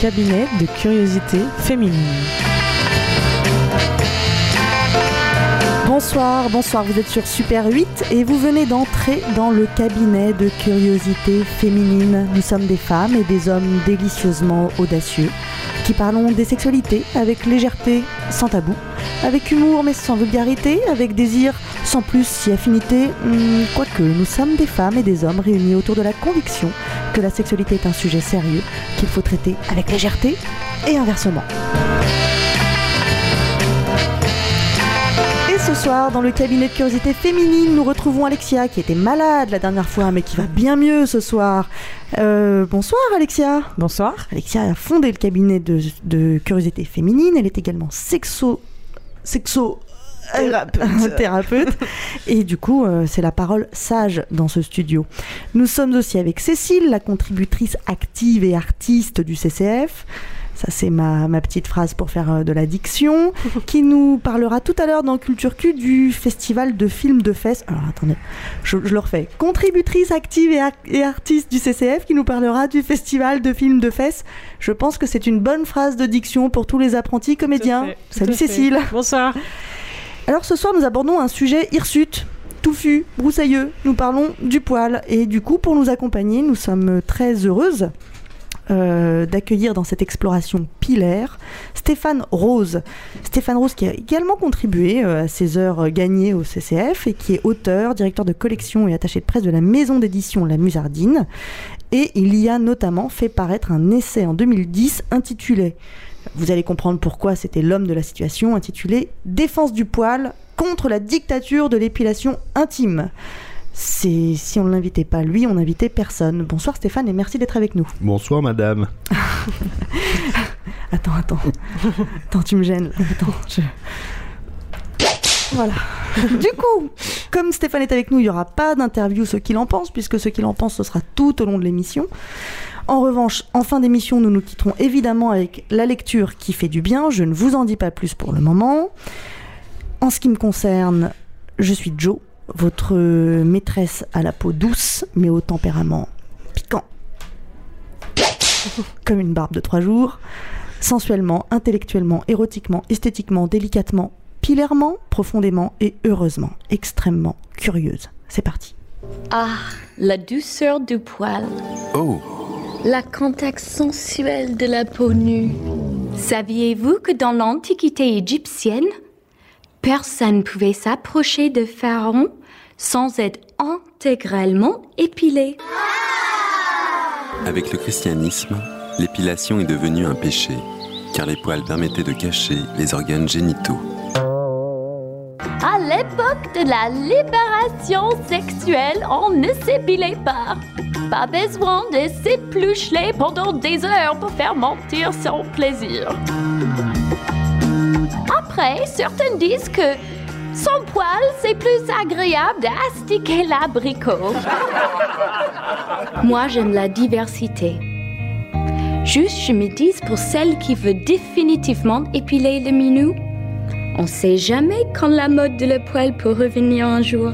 cabinet de curiosité féminine. Bonsoir, bonsoir, vous êtes sur Super 8 et vous venez d'entrer dans le cabinet de curiosité féminine. Nous sommes des femmes et des hommes délicieusement audacieux qui parlons des sexualités avec légèreté, sans tabou, avec humour mais sans vulgarité, avec désir sans plus si affinité, hmm, quoique nous sommes des femmes et des hommes réunis autour de la conviction que la sexualité est un sujet sérieux qu'il faut traiter avec légèreté et inversement. Et ce soir, dans le cabinet de curiosité féminine, nous retrouvons Alexia qui était malade la dernière fois mais qui va bien mieux ce soir. Euh, bonsoir Alexia. Bonsoir. Alexia a fondé le cabinet de, de curiosité féminine. Elle est également sexo... sexo Thérapeute. thérapeute. Et du coup, euh, c'est la parole sage dans ce studio. Nous sommes aussi avec Cécile, la contributrice active et artiste du CCF. Ça, c'est ma, ma petite phrase pour faire euh, de la diction, qui nous parlera tout à l'heure dans Culture Q du festival de films de fesses. Alors attendez, je, je le refais. Contributrice active et, et artiste du CCF qui nous parlera du festival de films de fesses. Je pense que c'est une bonne phrase de diction pour tous les apprentis comédiens. Salut. Cécile. Bonsoir. Alors ce soir, nous abordons un sujet hirsute, touffu, broussailleux. Nous parlons du poil. Et du coup, pour nous accompagner, nous sommes très heureuses euh, d'accueillir dans cette exploration pilaire Stéphane Rose. Stéphane Rose qui a également contribué euh, à ses heures gagnées au CCF et qui est auteur, directeur de collection et attaché de presse de la maison d'édition La Musardine. Et il y a notamment fait paraître un essai en 2010 intitulé vous allez comprendre pourquoi c'était l'homme de la situation, intitulé Défense du poil contre la dictature de l'épilation intime. C'est si on ne l'invitait pas lui, on n'invitait personne. Bonsoir Stéphane et merci d'être avec nous. Bonsoir madame. Attends, attends. Attends, tu me gênes. Attends, je... Voilà. du coup, comme Stéphane est avec nous, il n'y aura pas d'interview ce qu'il en pense, puisque ce qu'il en pense, ce sera tout au long de l'émission. En revanche, en fin d'émission, nous nous quitterons évidemment avec la lecture qui fait du bien. Je ne vous en dis pas plus pour le moment. En ce qui me concerne, je suis Jo, votre maîtresse à la peau douce, mais au tempérament piquant. Comme une barbe de trois jours. Sensuellement, intellectuellement, érotiquement, esthétiquement, délicatement, pilairement, profondément et heureusement, extrêmement curieuse. C'est parti. Ah, la douceur du poil, Oh, la contact sensuel de la peau nue. Saviez-vous que dans l'Antiquité égyptienne, personne pouvait s'approcher de Pharaon sans être intégralement épilé? Avec le christianisme, l'épilation est devenue un péché, car les poils permettaient de cacher les organes génitaux. À l'époque de la libération sexuelle, on ne s'épilait pas. Pas besoin de s'éplucher pendant des heures pour faire mentir son plaisir. Après, certains disent que sans poil, c'est plus agréable d'astiquer l'abricot. Moi, j'aime la diversité. Juste, je me dis pour celle qui veut définitivement épiler le minou, on sait jamais quand la mode de le poil peut revenir un jour.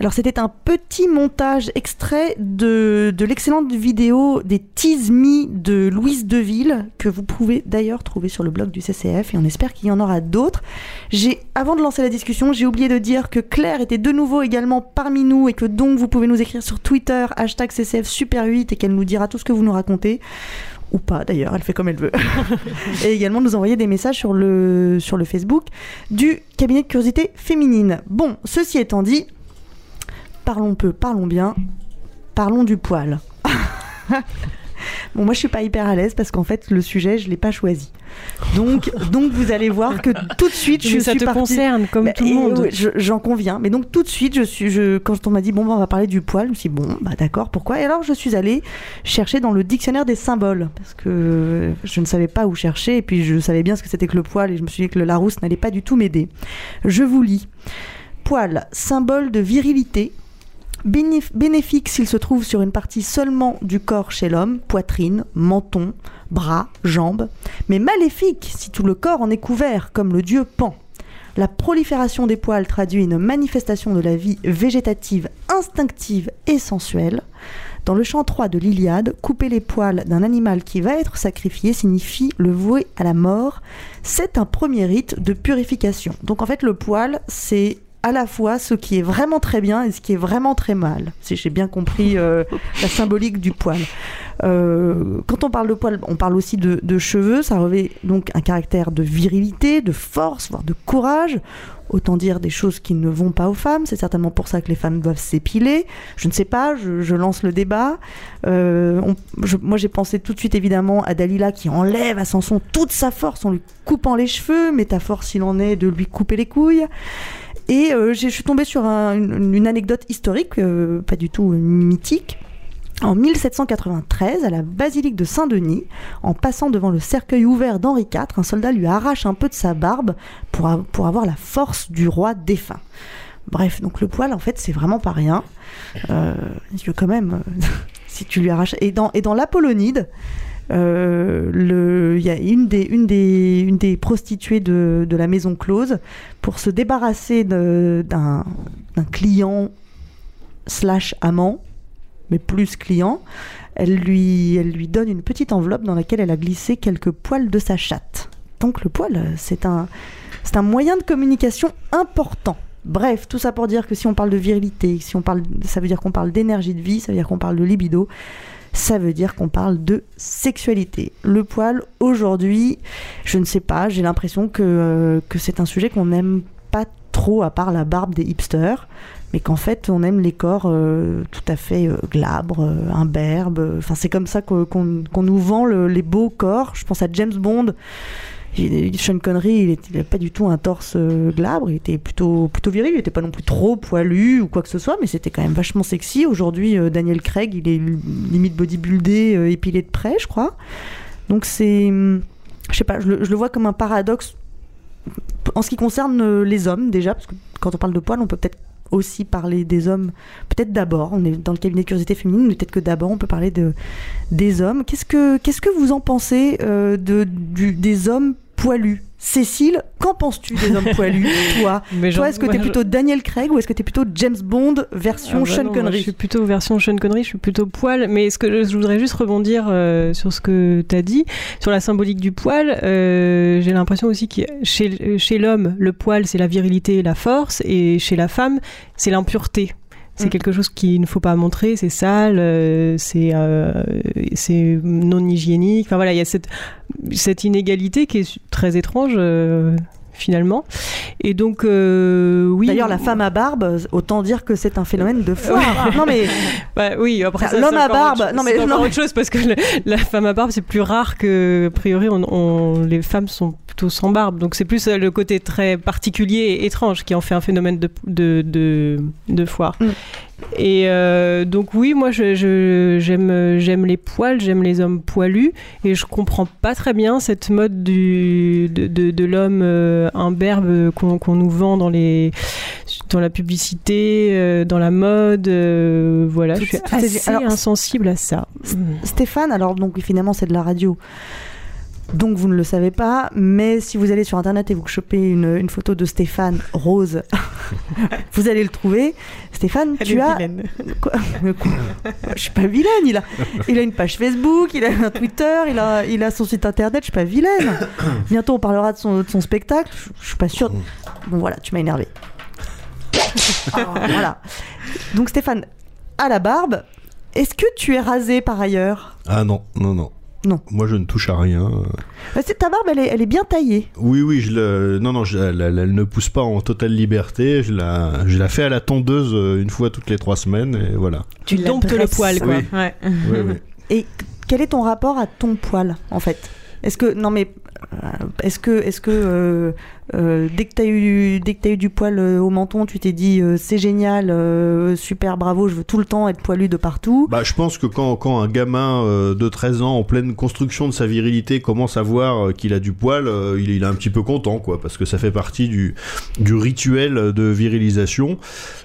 Alors c'était un petit montage extrait de, de l'excellente vidéo des Tease Me de Louise Deville que vous pouvez d'ailleurs trouver sur le blog du CCF et on espère qu'il y en aura d'autres. J'ai avant de lancer la discussion, j'ai oublié de dire que Claire était de nouveau également parmi nous et que donc vous pouvez nous écrire sur Twitter hashtag CCF Super 8 et qu'elle nous dira tout ce que vous nous racontez ou pas d'ailleurs, elle fait comme elle veut. et également nous envoyer des messages sur le, sur le Facebook du cabinet de curiosité féminine. Bon, ceci étant dit, parlons peu, parlons bien, parlons du poil. Bon, moi je suis pas hyper à l'aise parce qu'en fait le sujet je l'ai pas choisi. Donc, donc vous allez voir que tout de suite je ça suis te partie- concerne comme Bah, tout le monde. je- J'en conviens. Mais donc tout de suite, je suis, je, quand on m'a dit bon, bah, on va parler du poil, je me suis dit, bon, bah d'accord, pourquoi? Et alors je suis allée chercher dans le dictionnaire des symboles parce que je ne savais pas où chercher et puis je savais bien ce que c'était que le poil et je me suis dit que le Larousse n'allait pas du tout m'aider. Je vous lis. Poil, symbole de virilité. Bénéf- Bénéfique s'il se trouve sur une partie seulement du corps chez l'homme, poitrine, menton, bras, jambes, mais maléfique si tout le corps en est couvert, comme le dieu Pan. La prolifération des poils traduit une manifestation de la vie végétative instinctive et sensuelle. Dans le chant 3 de l'Iliade, couper les poils d'un animal qui va être sacrifié signifie le vouer à la mort. C'est un premier rite de purification. Donc en fait, le poil, c'est à la fois ce qui est vraiment très bien et ce qui est vraiment très mal, si j'ai bien compris euh, la symbolique du poil. Euh, quand on parle de poil, on parle aussi de, cheveux, ça revêt donc un caractère de virilité, de force, voire de courage. Autant dire des choses qui ne vont pas aux femmes. C'est certainement pour ça que les femmes doivent s'épiler. Je ne sais pas, je, lance le débat. Euh, moi, j'ai pensé tout de suite évidemment à Dalila qui enlève à Samson toute sa force en lui coupant les cheveux, métaphore s'il en est de lui couper les couilles. Et euh, je suis tombée sur un, une, anecdote historique, euh, pas du tout mythique. En 1793, à la basilique de Saint-Denis, en passant devant le cercueil ouvert d'Henri IV, un soldat lui arrache un peu de sa barbe pour, pour avoir la force du roi défunt. Bref, donc le poil, en fait, c'est vraiment pas rien. Euh, quand même, si tu lui arraches. Et dans, l'Apollonide, euh, le, il y a une des, prostituées de, la maison close pour se débarrasser d'un client slash amant, mais plus client. Elle lui, donne une petite enveloppe dans laquelle elle a glissé quelques poils de sa chatte. Donc le poil, c'est un, un moyen de communication important. Bref, tout ça pour dire que si on parle de virilité, si on parle, ça veut dire qu'on parle d'énergie de vie, ça veut dire qu'on parle de libido, ça veut dire qu'on parle de sexualité. Le poil, aujourd'hui, je ne sais pas, j'ai l'impression que, euh, que c'est un sujet qu'on n'aime pas trop, à part la barbe des hipsters, mais qu'en fait, on aime les corps euh, tout à fait euh, glabres, imberbes. Enfin, c'est comme ça qu'on qu nous vend le, les beaux corps. Je pense à James Bond. Sean Connery, il n'avait pas du tout un torse euh, glabre, il était plutôt, plutôt viril, il n'était pas non plus trop poilu ou quoi que ce soit, mais c'était quand même vachement sexy. Aujourd'hui, euh, Daniel Craig, il est limite bodybuildé, euh, épilé de près, je crois. Donc c'est. Je sais pas, je le, je le, vois comme un paradoxe en ce qui concerne les hommes, déjà, parce que quand on parle de poil, on peut peut-être aussi parler des hommes, peut-être d'abord, on est dans le cabinet de curiosité féminine, mais peut-être que d'abord on peut parler de, des hommes. Qu'est-ce que, vous en pensez euh, de, des hommes poilus Cécile, qu'en penses-tu des hommes poilus Toi, Mais toi est-ce que tu es plutôt Daniel Craig ou est-ce que tu es plutôt James Bond version ah bah Sean non, Connery Je suis plutôt version Sean Connery, je suis plutôt poil. Mais ce que je, je voudrais juste rebondir euh, sur ce que tu as dit, sur la symbolique du poil. Euh, J'ai l'impression aussi que chez, chez l'homme, le poil, c'est la virilité et la force, et chez la femme, c'est l'impureté. C'est mmh. quelque chose qu'il ne faut pas montrer, c'est sale, euh, c'est euh, non hygiénique. Enfin voilà, il y a cette, cette inégalité qui est très étrange. Euh, finalement. Et donc, euh, oui. D'ailleurs, la femme à barbe, autant dire que c'est un phénomène de foire. non mais, bah, oui. Après, l'homme à barbe, non mais non. autre chose parce que le, la femme à barbe, c'est plus rare que, a priori, on, on, les femmes sont plutôt sans barbe. Donc c'est plus le côté très particulier et étrange qui en fait un phénomène de de de, de foire. Mm. Et euh, donc oui, moi j'aime je, j'aime les poils, j'aime les hommes poilus, et je comprends pas très bien cette mode du, de, de, de l'homme euh, imberbe qu'on qu nous vend dans les dans la publicité, euh, dans la mode, voilà. Tout, je suis assez alors, insensible à ça. Stéphane, alors donc finalement c'est de la radio. Donc vous ne le savez pas, mais si vous allez sur internet et vous chopez une, une photo de Stéphane rose, vous allez le trouver. Stéphane, Elle tu est as. Vilaine. Quoi Quoi je suis pas vilaine. Il a, il a une page Facebook, il a un Twitter, il a, il a son site internet. Je suis pas vilaine. Bientôt on parlera de son, de son spectacle. Je, je suis pas sûre. Bon voilà, tu m'as énervé. oh, voilà. Donc Stéphane, à la barbe, est-ce que tu es rasé par ailleurs? Ah non, non, non. Non. Moi, je ne touche à rien. C'est ta barbe, elle est, elle est bien taillée. Oui, oui, je la... non, non, je la, elle, elle, ne pousse pas en totale liberté. Je la, je la fais à la tondeuse une fois toutes les trois semaines, et voilà. Tu domptes le poil, quoi. Oui. Ouais. oui, oui. Et quel est ton rapport à ton poil, en fait? Est-ce que, non mais, est-ce que, est-ce que euh, euh, dès que t'as eu, dès que t'as eu du poil euh, au menton, tu t'es dit euh, c'est génial, super, bravo, je veux tout le temps être poilu de partout. Bah, je pense que quand, quand un gamin de 13 ans en pleine construction de sa virilité commence à voir qu'il a du poil, il, est un petit peu content, quoi, parce que ça fait partie du, du rituel de virilisation.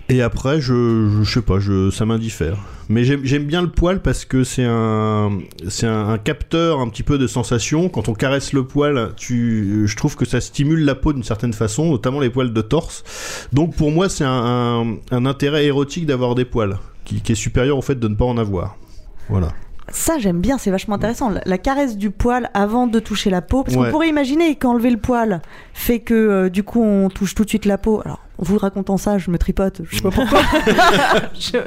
Et après, je, je, sais pas, je, ça m'indiffère. Mais j'aime bien le poil parce que c'est un, c'est un, un, capteur un petit peu de sensation. Quand on caresse le poil, tu, je trouve que ça stimule la peau d'une certaine façon, notamment les poils de torse. Donc pour moi, c'est un, un, un, intérêt érotique d'avoir des poils, qui, qui, est supérieur au fait de ne pas en avoir. Voilà. Ça, j'aime bien, c'est vachement intéressant. La, la caresse du poil avant de toucher la peau. Parce Ouais. qu'on pourrait imaginer qu'enlever le poil fait que euh, du coup on touche tout de suite la peau. Alors, vous racontant ça, je me tripote, je sais pas pourquoi. Je-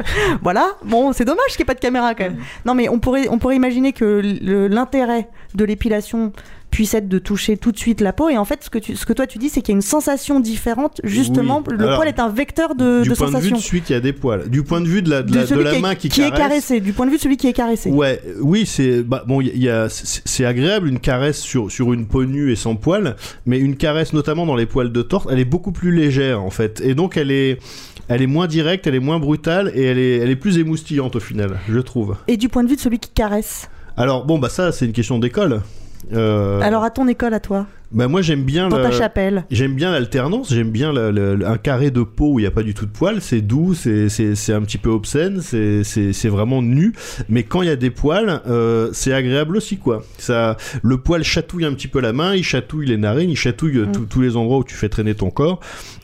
Voilà, bon, c'est dommage qu'il n'y ait pas de caméra quand même. Non, mais on pourrait, on pourrait imaginer que l'intérêt de l'épilation puisse être de toucher tout de suite la peau. Et en fait, ce que, tu, ce que toi tu dis, c'est qu'il y a une sensation différente. Justement, Oui. le Alors, poil est un vecteur de, du de point de vue sensation. de celui qui a des poils. Du point de vue de la, de la, de celui la qui est- main qui, est caresse. caressé, du point de vue de celui qui est caressé. Ouais, oui, c'est bah, bon, il y a c'est c'est agréable une caresse sur sur une peau nue et sans poils, mais une caresse notamment dans les poils de torse, elle est beaucoup plus légère en fait, et donc elle est elle est moins directe, elle est moins brutale et elle est elle est plus émoustillante au final, je trouve. Et du point de vue de celui qui caresse? Alors bon bah ça c'est une question d'école. Euh, Alors à ton école, à toi, bah moi j'aime bien dans le- ta chapelle. J'aime bien l'alternance, j'aime bien un carré de peau où il n'y a pas du tout de poils, c'est doux, c'est- c'est c'est un petit peu obscène, c'est- c'est c'est vraiment nu, mais quand il y a des poils, euh, c'est agréable aussi quoi. Ça, le poil chatouille un petit peu la main, il chatouille les narines, il chatouille Mm. tous- tous les endroits où tu fais traîner ton corps,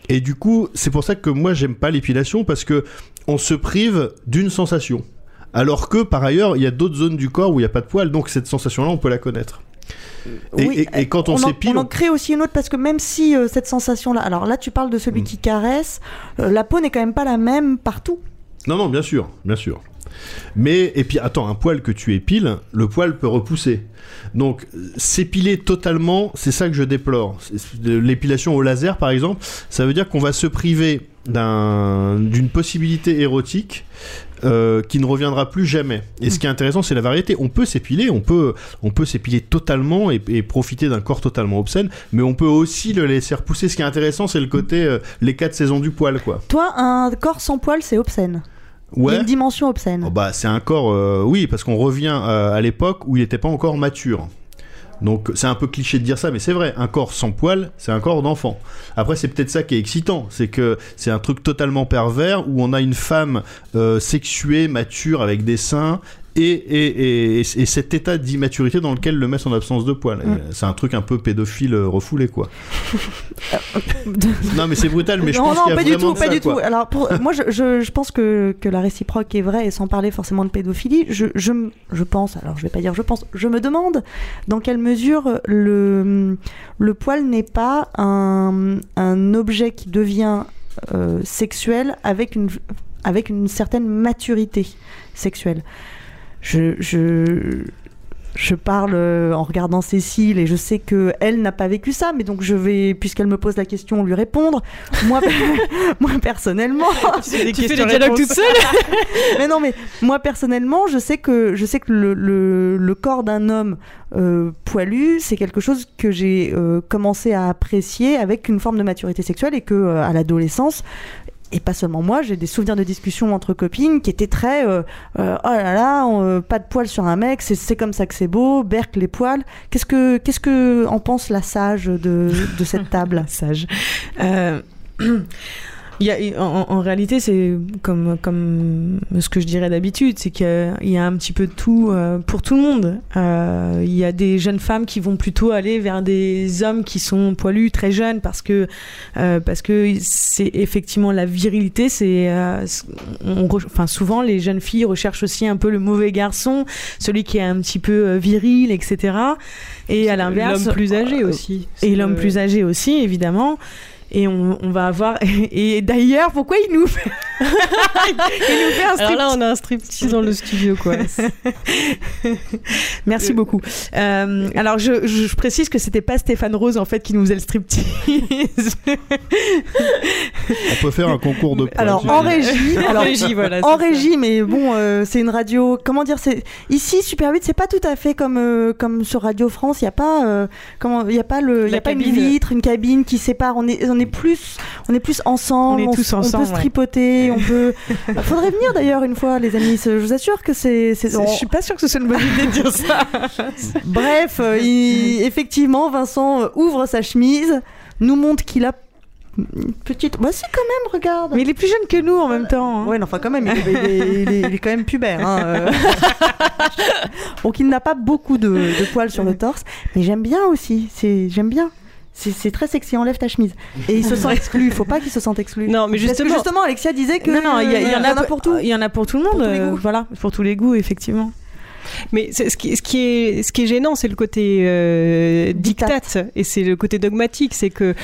et du coup c'est pour ça que moi j'aime pas l'épilation parce que on se prive d'une sensation. Alors que par ailleurs, il y a d'autres zones du corps où il n'y a pas de poils, donc cette sensation-là, on peut la connaître. Et, Oui, et- et quand on, s'épile, on en crée aussi une autre parce que même si euh, cette sensation-là, alors là tu parles de celui Mm. qui caresse, euh, la peau n'est quand même pas la même partout. Non, non, bien sûr, bien sûr. Mais, et puis attends, un poil que tu épiles, le poil peut repousser. Donc, euh, s'épiler totalement, c'est ça que je déplore. L'épilation au laser, par exemple, ça veut dire qu'on va se priver d'un- d'une possibilité érotique euh, qui ne reviendra plus jamais. Et ce qui est intéressant, c'est la variété. On peut s'épiler, on peut, on peut s'épiler totalement et, et profiter d'un corps totalement obscène, mais on peut aussi le laisser repousser. Ce qui est intéressant, c'est le côté euh, les quatre saisons du poil, quoi. Toi, un corps sans poil, c'est obscène. Il y a Ouais. une dimension obscène. Oh bah, c'est un corps, euh, oui, parce qu'on revient à l'époque où il n'était pas encore mature. Donc c'est un peu cliché de dire ça, mais c'est vrai, un corps sans poils, c'est un corps d'enfant. Après, c'est peut-être ça qui est excitant, c'est que c'est un truc totalement pervers où on a une femme euh, sexuée, mature, avec des seins, et, et, et, et- et cet état d'immaturité dans lequel le met en absence de poils. Mm. C'est un truc un peu pédophile euh, refoulé, quoi. non, mais c'est brutal, mais je non, pense non, qu'il y a pas du tout, de pas ça, du quoi. tout. Alors, pour, moi, je, je, je pense que, que la réciproque est vraie, et sans parler forcément de pédophilie, je, je, m- je pense, alors je vais pas dire je pense, je me demande dans quelle mesure le, le poil n'est pas un, un objet qui devient euh, sexuel avec une, avec une certaine maturité sexuelle. Je, je, je parle euh, en regardant Cécile et je sais que elle n'a pas vécu ça, mais donc je vais, puisqu'elle me pose la question, lui répondre. Moi, moi personnellement, tu fais des dialogues toute seule mais non, mais moi personnellement, je sais que je sais que le, le, le corps d'un homme euh, poilu, c'est quelque chose que j'ai euh, commencé à apprécier avec une forme de maturité sexuelle et que euh, à l'adolescence. Et pas seulement moi, j'ai des souvenirs de discussions entre copines qui étaient très euh, euh, oh là là, euh, pas de poils sur un mec, c'est- comme ça que c'est beau, Berk les poils. Qu'est-ce que qu'est-ce que en pense la sage de, de cette table? Sage. Il y a, en, en réalité, c'est comme, comme ce que je dirais d'habitude, c'est qu'il y a un petit peu de tout euh, pour tout le monde. Euh, il y a des jeunes femmes qui vont plutôt aller vers des hommes qui sont poilus très jeunes parce que euh, parce que c'est effectivement la virilité. C'est enfin souvent les jeunes filles recherchent aussi un peu le mauvais garçon, celui qui est un petit peu viril, etc. Et à l'inverse, L'homme plus âgé aussi. et l'homme plus âgé aussi, évidemment. Et on, on va avoir. Et, d'ailleurs, pourquoi il nous fait, il nous fait un Alors là, striptease on a un striptease dans le studio, quoi. Merci beaucoup. Euh, alors, je, je, je précise que c'était pas Stéphane Rose en fait qui nous faisait le striptease. On peut faire un concours de poils. Alors en régie, En régie, voilà. en ça. régie, mais bon, euh, c'est une radio. Comment dire C'est ici Super 8, c'est pas tout à fait comme euh, comme sur Radio France. Il y a pas euh, comment Il y a pas le, il y a pas une cabine. vitre, une cabine qui sépare. On est on est plus on est plus ensemble. On est tous s- ensemble, peut se tripoter. On peut. Faudrait venir d'ailleurs une fois, les amis. Je vous assure que c'est. c'est- Je on- suis pas sûre que ce soit une bonne idée de dire ça. Bref, euh, il- effectivement, Vincent euh, ouvre sa chemise, nous montre qu'il a une petite. Bah si quand même, regarde. Mais il est plus jeune que nous en même temps. hein. Ouais, non, enfin quand même, il est, il est- il est- il est quand même pubère. Hein, euh. Donc il n'a pas beaucoup de, de poils sur le torse, mais j'aime bien aussi. J'aime bien. C'est très sexy, enlève ta chemise. Et il se sent exclu, il faut pas qu'il se sente exclu. Non, mais Parce que justement- Alexia disait que non, non, il y, en a pour tout. Il y en a pour tout le monde. Pour tous les euh, goûts. voilà, pour tous les goûts, effectivement. Mais ce qui, ce qui est, ce qui est gênant, c'est le côté euh, diktat et c'est le côté dogmatique. C'est que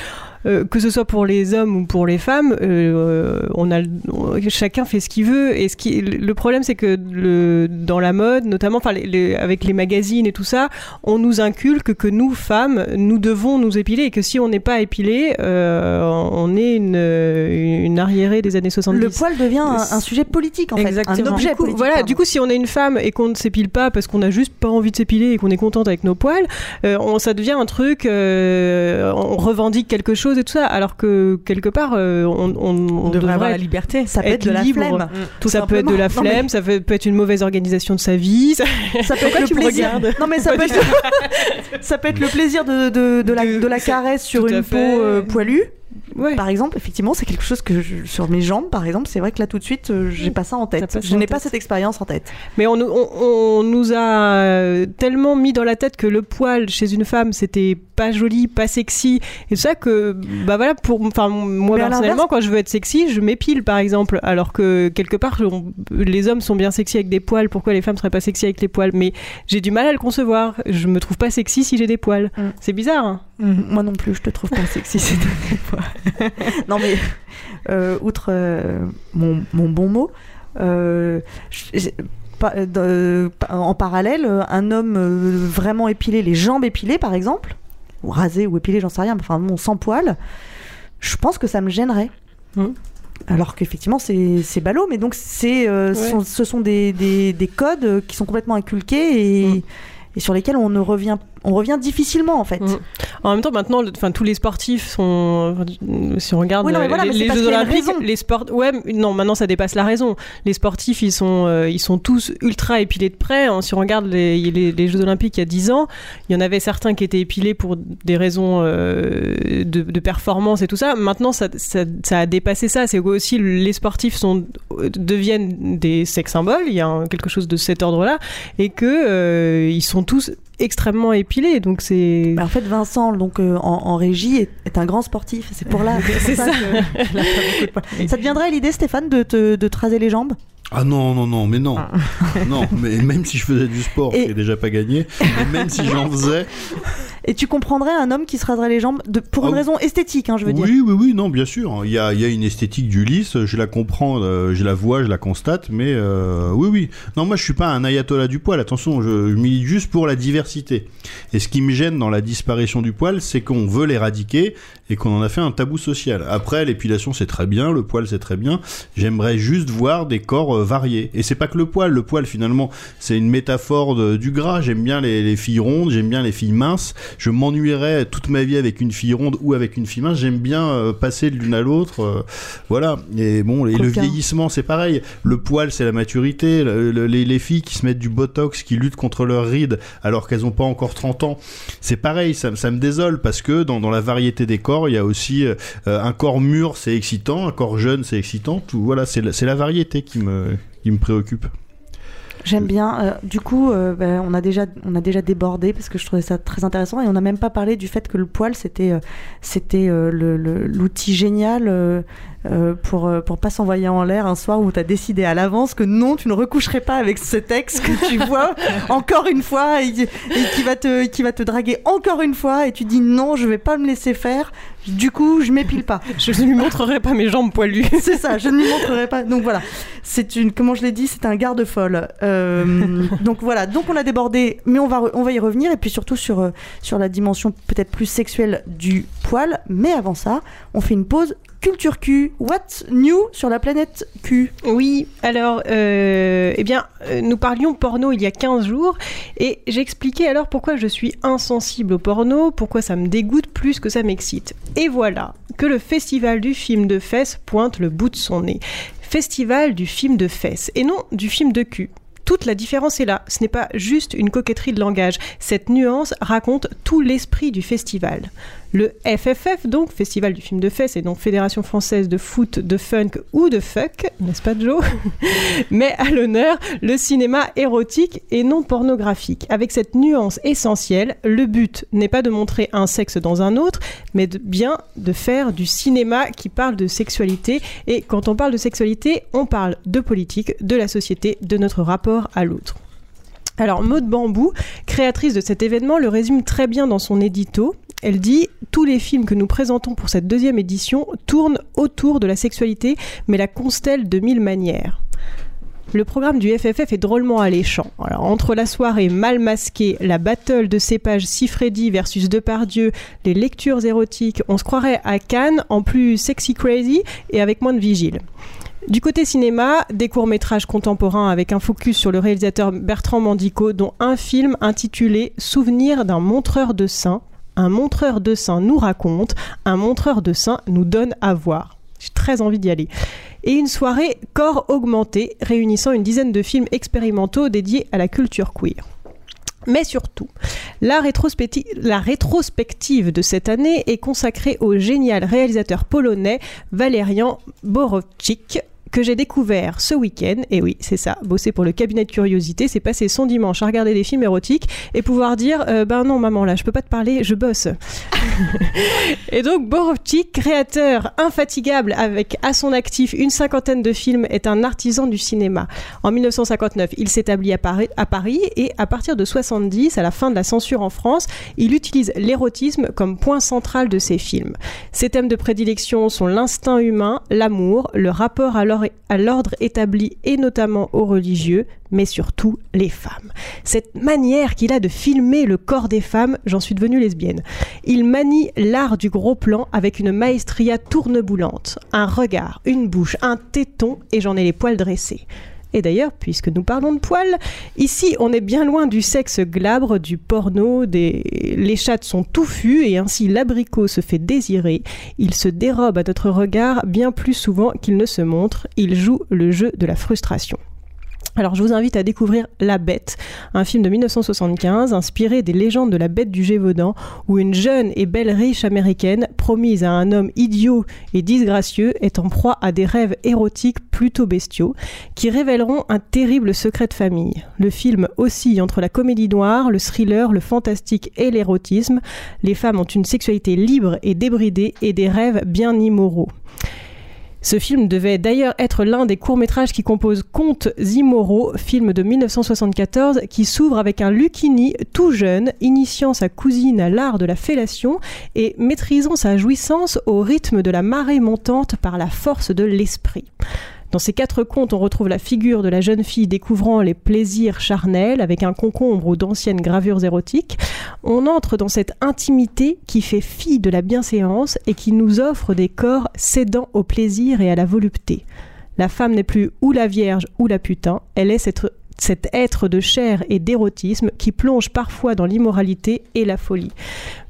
euh, que ce soit pour les hommes ou pour les femmes, euh, on a, on- chacun fait ce qu'il veut. Et ce qui, le problème, c'est que le, dans la mode, notamment, enfin, les- les- avec les magazines et tout ça, on nous inculque que nous, femmes, nous devons nous épiler et que si on n'est pas épilé, euh, on est une, une arriérée des années 70. Le poil devient un, un sujet politique en fait, Exactement. un objet Du coup, politique. voilà, pardon. du coup, si on est une femme et qu'on ne s'épile pas parce qu'on a juste pas envie de s'épiler et qu'on est contente avec nos poils, euh, on, ça devient un truc, euh, on revendique quelque chose et tout ça, alors que quelque part, euh, on, on, On on devrait avoir la liberté. ça peut être être de la libre. flemme. Tout ça peut être de la Non, mais- flemme, ça peut, peut être une mauvaise organisation de sa vie. ça- Ça peut être le plaisir. Non mais ça peut être, ça peut être le plaisir de, de, de la, De- la caresse sur une peau euh, poilue. Ouais. Par exemple, effectivement, c'est quelque chose que je- sur mes jambes, par exemple, c'est vrai que là tout de suite, euh, j'ai pas ça en tête. ça Je n'ai pas cette expérience en tête. Mais on, nous- on, on nous a euh, tellement mis dans la tête que le poil chez une femme c'était pas joli, pas sexy, et ça que bah voilà pour enfin moi Mais personnellement quand je veux être sexy je m'épile par exemple, alors que quelque part on- les hommes sont bien sexy avec des poils, pourquoi les femmes seraient pas sexy avec les poils? Mais j'ai du mal à le concevoir. Je me trouve pas sexy si j'ai des poils. Mm. C'est bizarre. hein Moi non plus, je te trouve pas sexy. c'est tout. non mais, euh, outre euh, mon, mon bon mot, euh, pas- en parallèle, un homme vraiment épilé, les jambes épilées par exemple, ou rasé ou épilé, j'en sais rien, mais enfin bon, sans poils, je pense que ça me gênerait. Mhm. Alors qu'effectivement c'est ballot, mais donc c'est Ouais. ce sont- ce sont des, des, des codes qui sont complètement inculqués et, Mhm. et sur lesquels on ne revient on revient difficilement en fait. Mhm. En même temps, maintenant, le- tous les sportifs sont. enfin, Si on regarde Oui, non, mais euh, voilà, les, Jeux Olympiques, les sports. Ouais, non, maintenant ça dépasse la raison. Les sportifs, ils sont, euh, ils sont tous ultra épilés de près. hein. Si on regarde les, les, les Jeux Olympiques il y a 10 ans, il y en avait certains qui étaient épilés pour des raisons euh, de, de performance et tout ça. Maintenant, ça, ça, ça a dépassé ça. C'est aussi les sportifs sont, deviennent des sex symboles. Il y a un- quelque chose de cet ordre-là. Et que euh, ils sont tous extrêmement épilés. Donc c'est. Bah, en fait, Vincent, donc euh, en, en régie, est, est un grand sportif. C'est pour là. C'est ça. que-. Ça te viendrait l'idée, Stéphane, de te, de les jambes? Ah non, non, non, mais non. non, mais même si je faisais du sport, Et- est déjà pas gagné, mais même si j'en faisais, Et tu comprendrais un homme qui se raserait les jambes de, pour une Ah, raison esthétique, hein, je veux dire. oui, oui, oui, non, bien sûr. Il y a, il y a une esthétique du lys, je la comprends, euh, je la vois, je la constate, mais euh, oui, oui. Non, moi, je suis pas un ayatollah du poil. Attention, je, je milite juste pour la diversité. Et ce qui me gêne dans la disparition du poil, c'est qu'on veut l'éradiquer et qu'on en a fait un tabou social. Après, l'épilation, c'est très bien, le poil, c'est très bien. J'aimerais juste voir des corps euh, variés. Et c'est pas que le poil. Le poil, finalement, c'est une métaphore de- du gras. J'aime bien les, les filles rondes, j'aime bien les filles minces. Je m'ennuierais toute ma vie avec une fille ronde ou avec une fille mince. J'aime bien euh, passer de l'une à l'autre. euh, voilà. Et bon, et le vieillissement, c'est pareil. Le poil, c'est la maturité. Le- le- les, les filles qui se mettent du botox, qui luttent contre leurs rides alors qu'elles ont pas encore 30 ans, c'est pareil. Ça, ça me désole parce que dans, dans la variété des corps, il y a aussi euh, un corps mûr, c'est excitant. Un corps jeune, c'est excitant. Tout, voilà, c'est la, variété qui me, qui me préoccupe. J'aime bien. Euh, du coup, euh, ben, on, a déjà, on a déjà débordé parce que je trouvais ça très intéressant et on n'a même pas parlé du fait que le poil, c'était euh, c'était euh, l'outil génial euh, pour, euh, pour pas s'envoyer en l'air un soir où tu as décidé à l'avance que non, tu ne recoucherais pas avec ce texte que tu vois encore une fois et, et qui, va te, qui va te draguer encore une fois et tu dis non, je vais pas me laisser faire. Du coup, je m'épile pas. Je ne lui montrerai pas mes jambes poilues. C'est ça, je ne lui montrerai pas. Donc voilà, c'est une, comment je l'ai dit, c'est un garde-folle. Euh, donc voilà, donc on a débordé, mais on va, on va y revenir, et puis surtout sur, sur la dimension peut-être plus sexuelle du poil. Mais avant ça, on fait une pause culture Q. What's new sur la planète Q? Oui, alors, euh, eh bien, euh, nous parlions porno il y a 15 jours et j'expliquais alors pourquoi je suis insensible au porno, pourquoi ça me dégoûte plus que ça m'excite. Et voilà que le festival du film de fesses pointe le bout de son nez. Festival du film de fesses et non du film de cul. Toute la différence est là. Ce n'est pas juste une coquetterie de langage. Cette nuance raconte tout l'esprit du festival. Le FFF, donc Festival du film de fesses, et donc Fédération française de foot, de funk ou de fuck, n'est-ce pas Joe met à l'honneur le cinéma érotique et non pornographique. Avec cette nuance essentielle, le but n'est pas de montrer un sexe dans un autre, mais bien de faire du cinéma qui parle de sexualité. Et quand on parle de sexualité, on parle de politique, de la société, de notre rapport à l'autre. Alors Maud Bambou, créatrice de cet événement, le résume très bien dans son édito. Elle dit Tous les films que nous présentons pour cette deuxième édition tournent autour de la sexualité, mais la constelle de mille manières. Le programme du FFF est drôlement alléchant. Entre la soirée mal masquée, la battle de cépage Sifredi versus Depardieu, les lectures érotiques, on se croirait à Cannes en plus sexy crazy et avec moins de vigile. Du côté cinéma, des courts-métrages contemporains avec un focus sur le réalisateur Bertrand Mandico, dont un film intitulé Souvenir d'un montreur de seins. Un montreur de seins nous raconte, un montreur de seins nous donne à voir. J'ai très envie d'y aller. Et une soirée corps augmenté, réunissant une dizaine de films expérimentaux dédiés à la culture queer. Mais surtout, la rétrospective de cette année est consacrée au génial réalisateur polonais Valerian Borowczyk, que j'ai découvert ce week-end. Et oui, c'est ça, bosser pour le cabinet de curiosité, c'est passer son dimanche à regarder des films érotiques et pouvoir dire euh, Ben non, maman, là, je peux pas te parler, je bosse. et donc, Borowczyk, créateur infatigable avec à son actif une cinquantaine de films, est un artisan du cinéma. En 1959, il s'établit à Paris, à Paris et à partir de 70, à la fin de la censure en France, il utilise l'érotisme comme point central de ses films. Ses thèmes de prédilection sont l'instinct humain, l'amour, le rapport à l'or- à l'ordre établi et notamment aux religieux, mais surtout les femmes. Cette manière qu'il a de filmer le corps des femmes, j'en suis devenue lesbienne. Il manie l'art du gros plan avec une maestria tourneboulante. Un regard, une bouche, un téton et j'en ai les poils dressés. Et d'ailleurs, puisque nous parlons de poils, ici on est bien loin du sexe glabre, du porno, des... les chattes sont touffus et ainsi l'abricot se fait désirer. Il se dérobe à notre regard bien plus souvent qu'il ne se montre. Il joue le jeu de la frustration. Alors je vous invite à découvrir La Bête, un film de 1975 inspiré des légendes de la Bête du Gévaudan, où une jeune et belle riche américaine, promise à un homme idiot et disgracieux, est en proie à des rêves érotiques plutôt bestiaux, qui révéleront un terrible secret de famille. Le film oscille entre la comédie noire, le thriller, le fantastique et l'érotisme. Les femmes ont une sexualité libre et débridée et des rêves bien immoraux. Ce film devait d'ailleurs être l'un des courts-métrages qui composent Contes immoraux, film de 1974, qui s'ouvre avec un Lucchini tout jeune, initiant sa cousine à l'art de la fellation et maîtrisant sa jouissance au rythme de la marée montante par la force de l'esprit. Dans ces quatre contes, on retrouve la figure de la jeune fille découvrant les plaisirs charnels avec un concombre ou d'anciennes gravures érotiques. On entre dans cette intimité qui fait fi de la bienséance et qui nous offre des corps cédant au plaisir et à la volupté. La femme n'est plus ou la vierge ou la putain, elle est cette, cet être de chair et d'érotisme qui plonge parfois dans l'immoralité et la folie.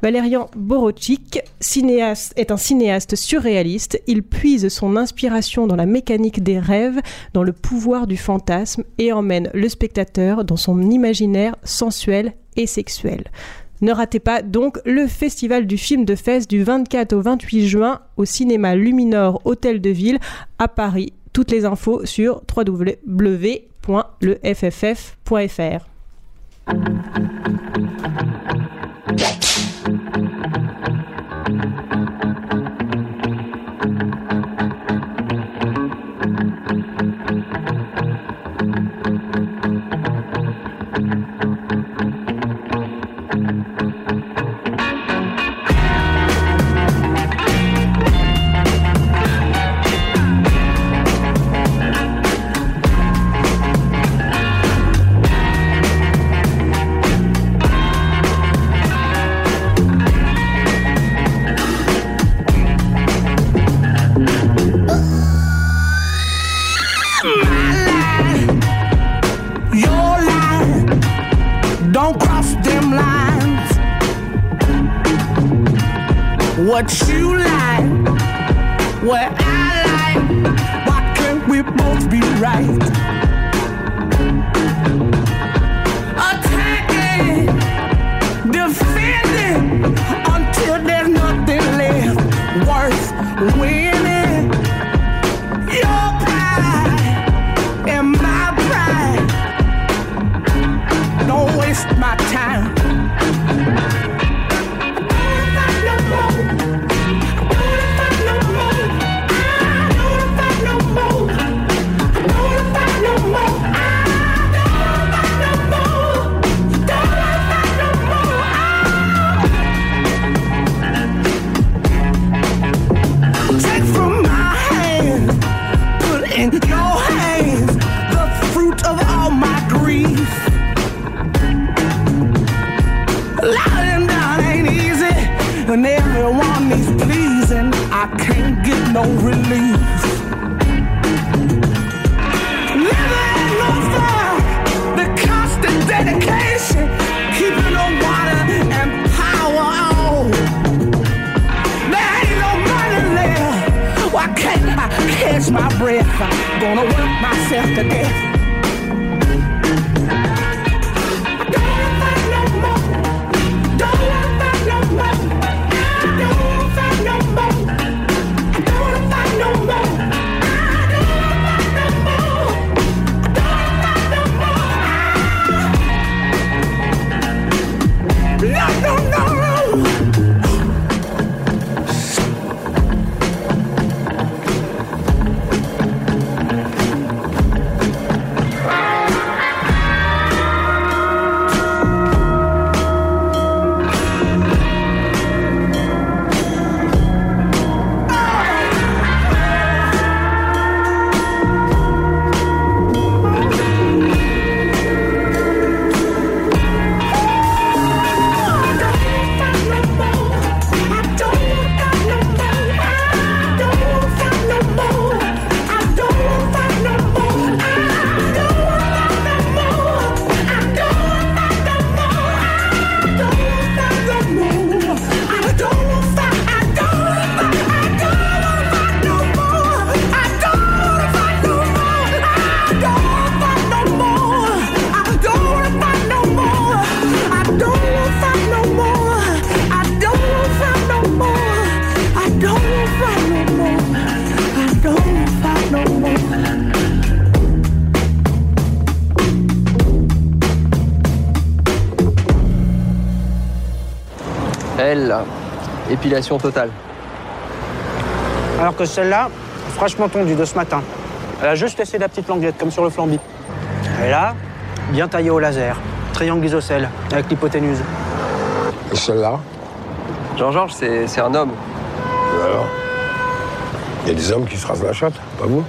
Valérian Borowczyk cinéaste, est un cinéaste surréaliste. Il puise son inspiration dans la mécanique des rêves, dans le pouvoir du fantasme et emmène le spectateur dans son imaginaire sensuel et sexuel. Ne ratez pas donc le festival du film de Fès du 24 au 28 juin au cinéma Luminor Hôtel de Ville à Paris. Toutes les infos sur www.lefff.fr. no relief. Fire, the constant dedication, keeping the water and power on. There ain't no money left. Why can't I catch my breath? I'm gonna work myself to death. Épilation totale. Alors que celle-là, fraîchement tondue de ce matin. Elle a juste laissé la petite languette, comme sur le flambi. Et là, bien taillée au laser. Triangle isocèle, avec l'hypoténuse. Et celle-là? Jean-Georges, c'est c'est un homme. Et alors? Il y a des hommes qui se rasent la chatte, pas vous?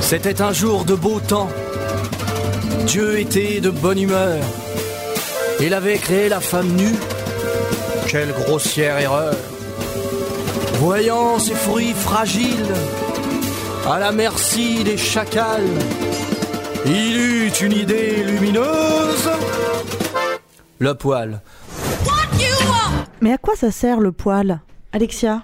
C'était un jour de beau temps. Dieu était de bonne humeur. Il avait créé la femme nue. Quelle grossière erreur. Voyant ses fruits fragiles, à la merci des chacals, il eut une idée lumineuse. Le poil. Mais à quoi ça sert le poil? Alexia?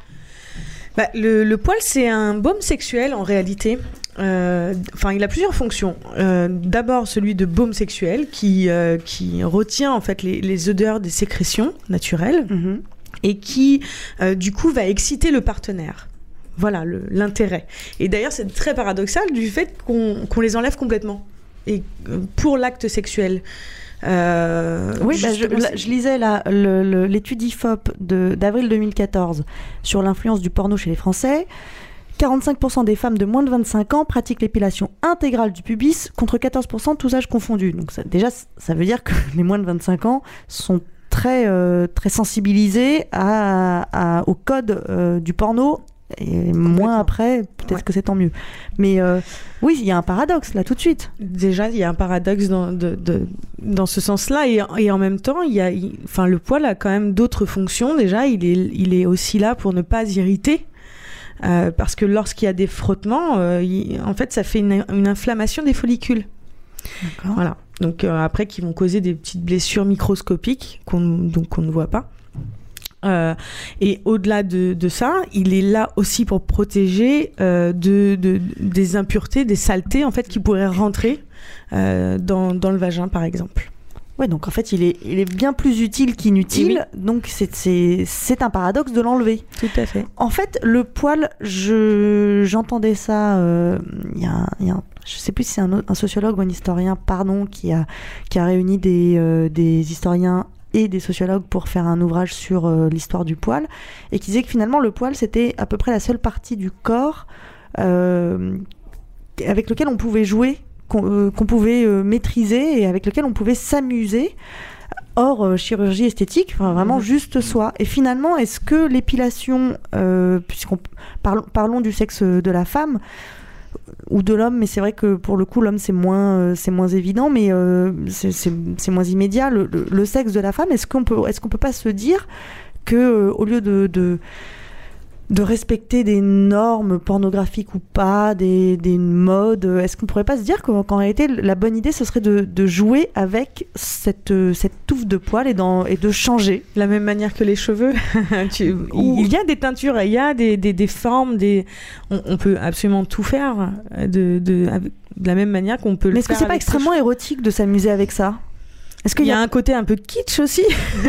Bah, le, le poil, c'est un baume sexuel en réalité. Euh, Enfin, il a plusieurs fonctions. Euh, D'abord, celui de baume sexuel qui, euh, qui retient en fait les, les odeurs des sécrétions naturelles Mhm. et qui, euh, du coup, va exciter le partenaire. Voilà l'intérêt. Et d'ailleurs, c'est très paradoxal du fait qu'on les enlève complètement. Et pour l'acte sexuel. Euh, Oui, bah, je, c'est- je lisais l'étude IFOP de- d'avril 2014 sur l'influence du porno chez les Français. 45% des femmes de moins de 25 ans pratiquent l'épilation intégrale du pubis contre 14% tous âges confondus. Donc ça- déjà, ça veut dire que les moins de 25 ans sont très, euh, très sensibilisés à, à- au code euh, du porno. Et moins après, peut-être Ouais. que c'est tant mieux. Mais euh, oui, il y a un paradoxe là tout de suite. Déjà, il y a un paradoxe dans, de- de- dans ce sens-là, et, et en même temps, il y a, il- enfin, le poil a quand même d'autres fonctions. Déjà, il est, il est aussi là pour ne pas irriter, euh, parce que lorsqu'il y a des frottements, euh, il- en fait, ça fait une, une inflammation des follicules. Voilà. Donc euh, après, qui vont causer des petites blessures microscopiques qu'on donc qu'on ne voit pas. Euh, et au-delà de, de ça, il est là aussi pour protéger euh, de, de- des impuretés, des saletés en fait qui pourraient rentrer dans, dans le vagin par exemple. Ouais, donc en fait, il est, il est bien plus utile qu'inutile. Donc c'est- un paradoxe de l'enlever. Tout à fait. En fait, le poil, je j'entendais ça. euh, Il y a, y a un- je sais plus si c'est un, sociologue ou un historien, pardon, qui a qui a réuni des euh, des historiens et des sociologues pour faire un ouvrage sur euh, l'histoire du poil et qui disait que finalement le poil c'était à peu près la seule partie du corps euh, avec lequel on pouvait jouer, qu'on euh, qu'on pouvait euh, maîtriser et avec lequel on pouvait s'amuser hors euh, chirurgie esthétique, enfin, vraiment juste soi. Et finalement, est-ce que l'épilation, euh, puisqu'on parlons, parlons du sexe de la femme ou de l'homme, mais c'est vrai que pour le coup l'homme c'est moins euh, c'est moins évident, mais c'est- moins immédiat. Le, le- le sexe de la femme, est-ce qu'on peut est-ce qu'on peut pas se dire que au lieu de, de de respecter des normes pornographiques ou pas, des, des modes. Est-ce qu'on pourrait pas se dire qu'en qu'en réalité, la bonne idée, ce serait de, de jouer avec cette, cette touffe de poils et, et de changer? De la même manière que les cheveux. Tu- il y a des teintures, il y a des, des, des formes, des... On, on peut absolument tout faire euh, de, de, avec- de la même manière qu'on peut le Mais est-ce que faire c'est pas extrêmement érotique de s'améser avec ça? Est-ce Il y a un côté un peu kitsch aussi.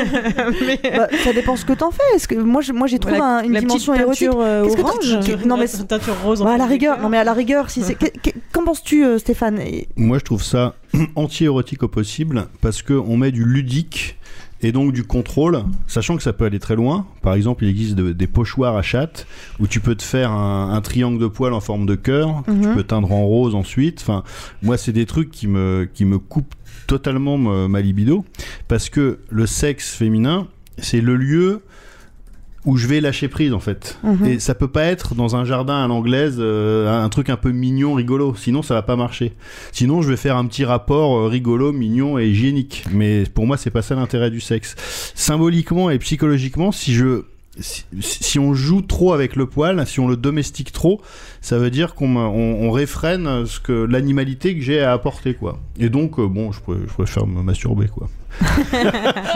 Mais- Bah, ça dépend ce que t'en fais. Est-ce que moi, je- moi, j'ai trouvé La- un- une dimension érotique. euh, Qu'est-ce que orange. tu- Non mais teinture rose. en Bah, à la rigueur. Non mais à la rigueur, si c'est. Qu'en penses-tu, euh, Stéphane? Moi, je trouve ça anti-érotique au possible parce qu'on met du ludique et donc du contrôle, sachant que ça peut aller très loin. Par exemple, il existe de- des pochoirs à chatte où tu peux te faire un, un triangle de poils en forme de cœur, que tu Mhm. peux teindre en rose ensuite. Enfin, moi, c'est des trucs qui me, qui me coupent totalement ma libido parce que le sexe féminin, c'est le lieu où je vais lâcher prise en fait. Mhm. Et ça peut pas être dans un jardin à l'anglaise, euh, un truc un peu mignon, rigolo. Sinon, ça va pas marcher. Sinon, je vais faire un petit rapport euh, rigolo, mignon et hygiénique. Mais pour moi, c'est pas ça l'intérêt du sexe. Symboliquement et psychologiquement, si je si, si on joue trop avec le poil, si on le domestique trop, ça veut dire qu'on m'a- on, on réfrène ce que l'animalité que j'ai à apporter quoi. Et donc euh, bon, je, préfère me masturber quoi.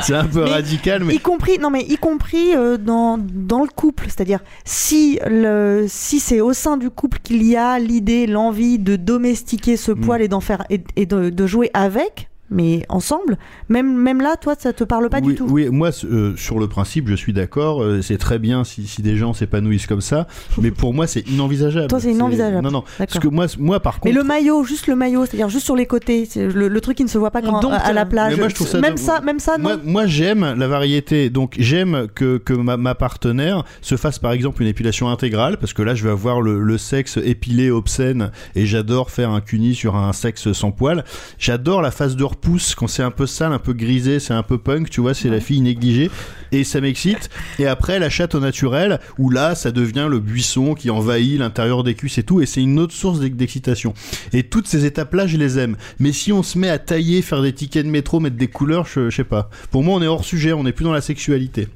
c'est un peu Mais radical, mais Y compris, non mais y compris euh, dans, dans le couple, c'est-à-dire si le si c'est au sein du couple qu'il y a l'idée, l'envie de domestiquer ce Mm. poil et d'en faire et, et de, de jouer avec, mais ensemble, même même là, toi, ça te parle pas oui, du tout. Oui, moi, euh, sur le principe, je suis d'accord. euh, c'est très bien si, si des gens s'épanouissent comme ça. Mais pour moi, c'est inenvisageable. Toi, c'est inenvisageable. Non, non. Parce que moi, moi par Mais contre. le maillot, juste le maillot, c'est-à-dire juste sur les côtés, c'est le, le truc qui ne se voit pas quand, dompte, à, à la plage. Mais moi, je trouve ça même de- ça, même ça, non. Moi, moi, j'aime la variété. Donc, j'aime que, que ma, ma partenaire se fasse, par exemple, une épilation intégrale, parce que là, je vais avoir le, le sexe épilé, obscène, et j'adore faire un cuni sur un sexe sans poil. J'adore la phase de repousse, quand c'est un peu sale, un peu grisé, c'est un peu punk, tu vois, c'est la fille négligée, et ça m'excite. Et après, la chatte au naturel, où là, ça devient le buisson qui envahit l'intérieur des cuisses et tout, et c'est une autre source d'ex- d'excitation. Et toutes ces étapes-là, je les aime. Mais si on se met à tailler, faire des tickets de métro, mettre des couleurs, je, je sais pas. Pour moi, on est hors sujet, on n'est plus dans la sexualité.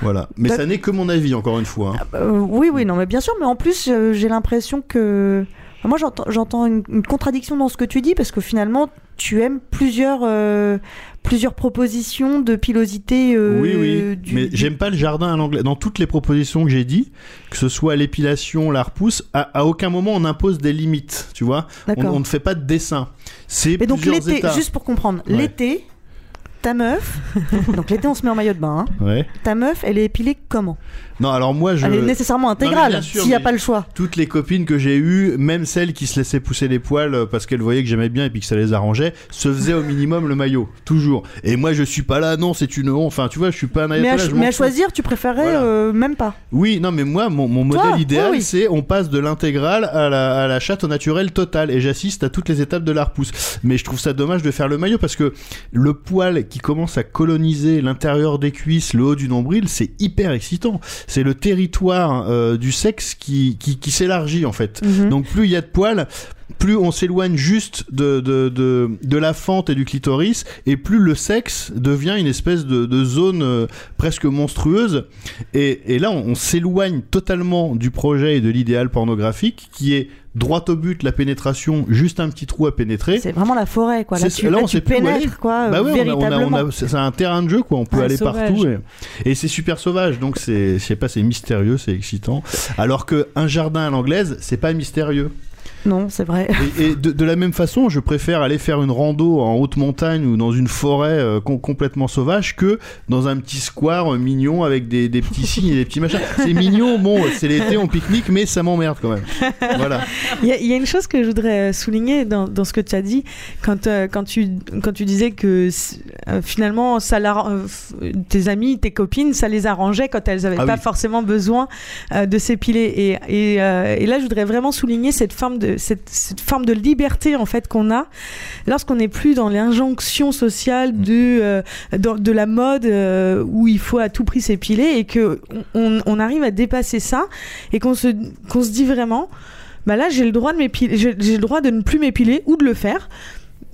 Voilà. Mais D'ac- ça n'est que mon avis, encore une fois. hein. Euh, oui, oui, non, mais bien sûr, mais en plus, euh, j'ai l'impression que. Moi, j'entends- j'entends une, une contradiction dans ce que tu dis, parce que finalement, tu aimes plusieurs, euh, plusieurs propositions de pilosité. euh, oui, oui. du- mais du- j'aime pas le jardin à l'anglais. Dans toutes les propositions que j'ai dit, que ce soit l'épilation, la repousse, à, à aucun moment on impose des limites, tu vois. On, ne fait pas de dessin. C'est Mais donc, l'été, juste pour comprendre, Ouais. l'été, ta meuf, donc l'été, on se met en maillot de bain, hein. Ouais. ta meuf, elle est épilée comment? Non, alors moi, je. Elle est nécessairement intégrale, s'il n'y a pas le choix. Toutes les copines que j'ai eues, même celles qui se laissaient pousser les poils euh, parce qu'elles voyaient que j'aimais bien et puis que ça les arrangeait, se faisaient au minimum le maillot, toujours. Et moi, je suis pas là, non, c'est une honte. Enfin, tu vois, je suis pas un Mais à, mais à choisir, tu préférerais Voilà. euh, même pas. Oui, non, mais moi, mon, mon Toi, modèle idéal, oui, oui. c'est on passe de l'intégrale à la, à la chatte au naturel totale. Et j'assiste à toutes les étapes de la repousse. Mais je trouve ça dommage de faire le maillot parce que le poil qui commence à coloniser l'intérieur des cuisses, le haut du nombril, c'est hyper excitant. C'est le territoire euh, du sexe qui, qui, qui s'élargit en fait. Mhm. Donc plus il y a de poils, plus on s'éloigne juste de, de, de, de la fente et du clitoris, et plus le sexe devient une espèce de, de zone euh, presque monstrueuse. Et, et là, on, on s'éloigne totalement du projet et de l'idéal pornographique, qui est droit au but, la pénétration, juste un petit trou à pénétrer. C'est vraiment la forêt, quoi. Là, C'est- tu, là, là, on tu pénètres, quoi, Bah ouais, véritablement. c'est un terrain de jeu, quoi. On peut aller sauvage. partout. Et, et c'est super sauvage. Donc, c'est, je sais pas, c'est mystérieux, c'est excitant. Alors que un jardin à l'anglaise, c'est pas mystérieux. Non, c'est vrai. Et, et de, de la même façon, je préfère aller faire une rando en haute montagne ou dans une forêt euh, com- complètement sauvage que dans un petit square euh, mignon avec des, des petits signes et des petits machins. C'est mignon, bon, c'est l'été, on pique-nique, mais ça m'emmerde quand même. Voilà. Il y, a- il y a une chose que je voudrais euh, souligner dans, dans ce que tu as dit, quand, euh, quand, tu, quand tu disais que finalement, ça tes amis, tes copines, ça les arrangeait quand elles n'avaient Ah pas oui. forcément besoin de s'épiler. Et, et, et là, je voudrais vraiment souligner cette forme de, cette, cette forme de liberté en fait qu'on a lorsqu'on n'est plus dans l'injonction sociale de, euh, de la mode euh, où il faut à tout prix s'épiler et que on, on arrive à dépasser ça et qu'on se, qu'on se dit vraiment bah là j'ai le droit de m'épiler j'ai j'ai le droit de ne plus m'épiler ou de le faire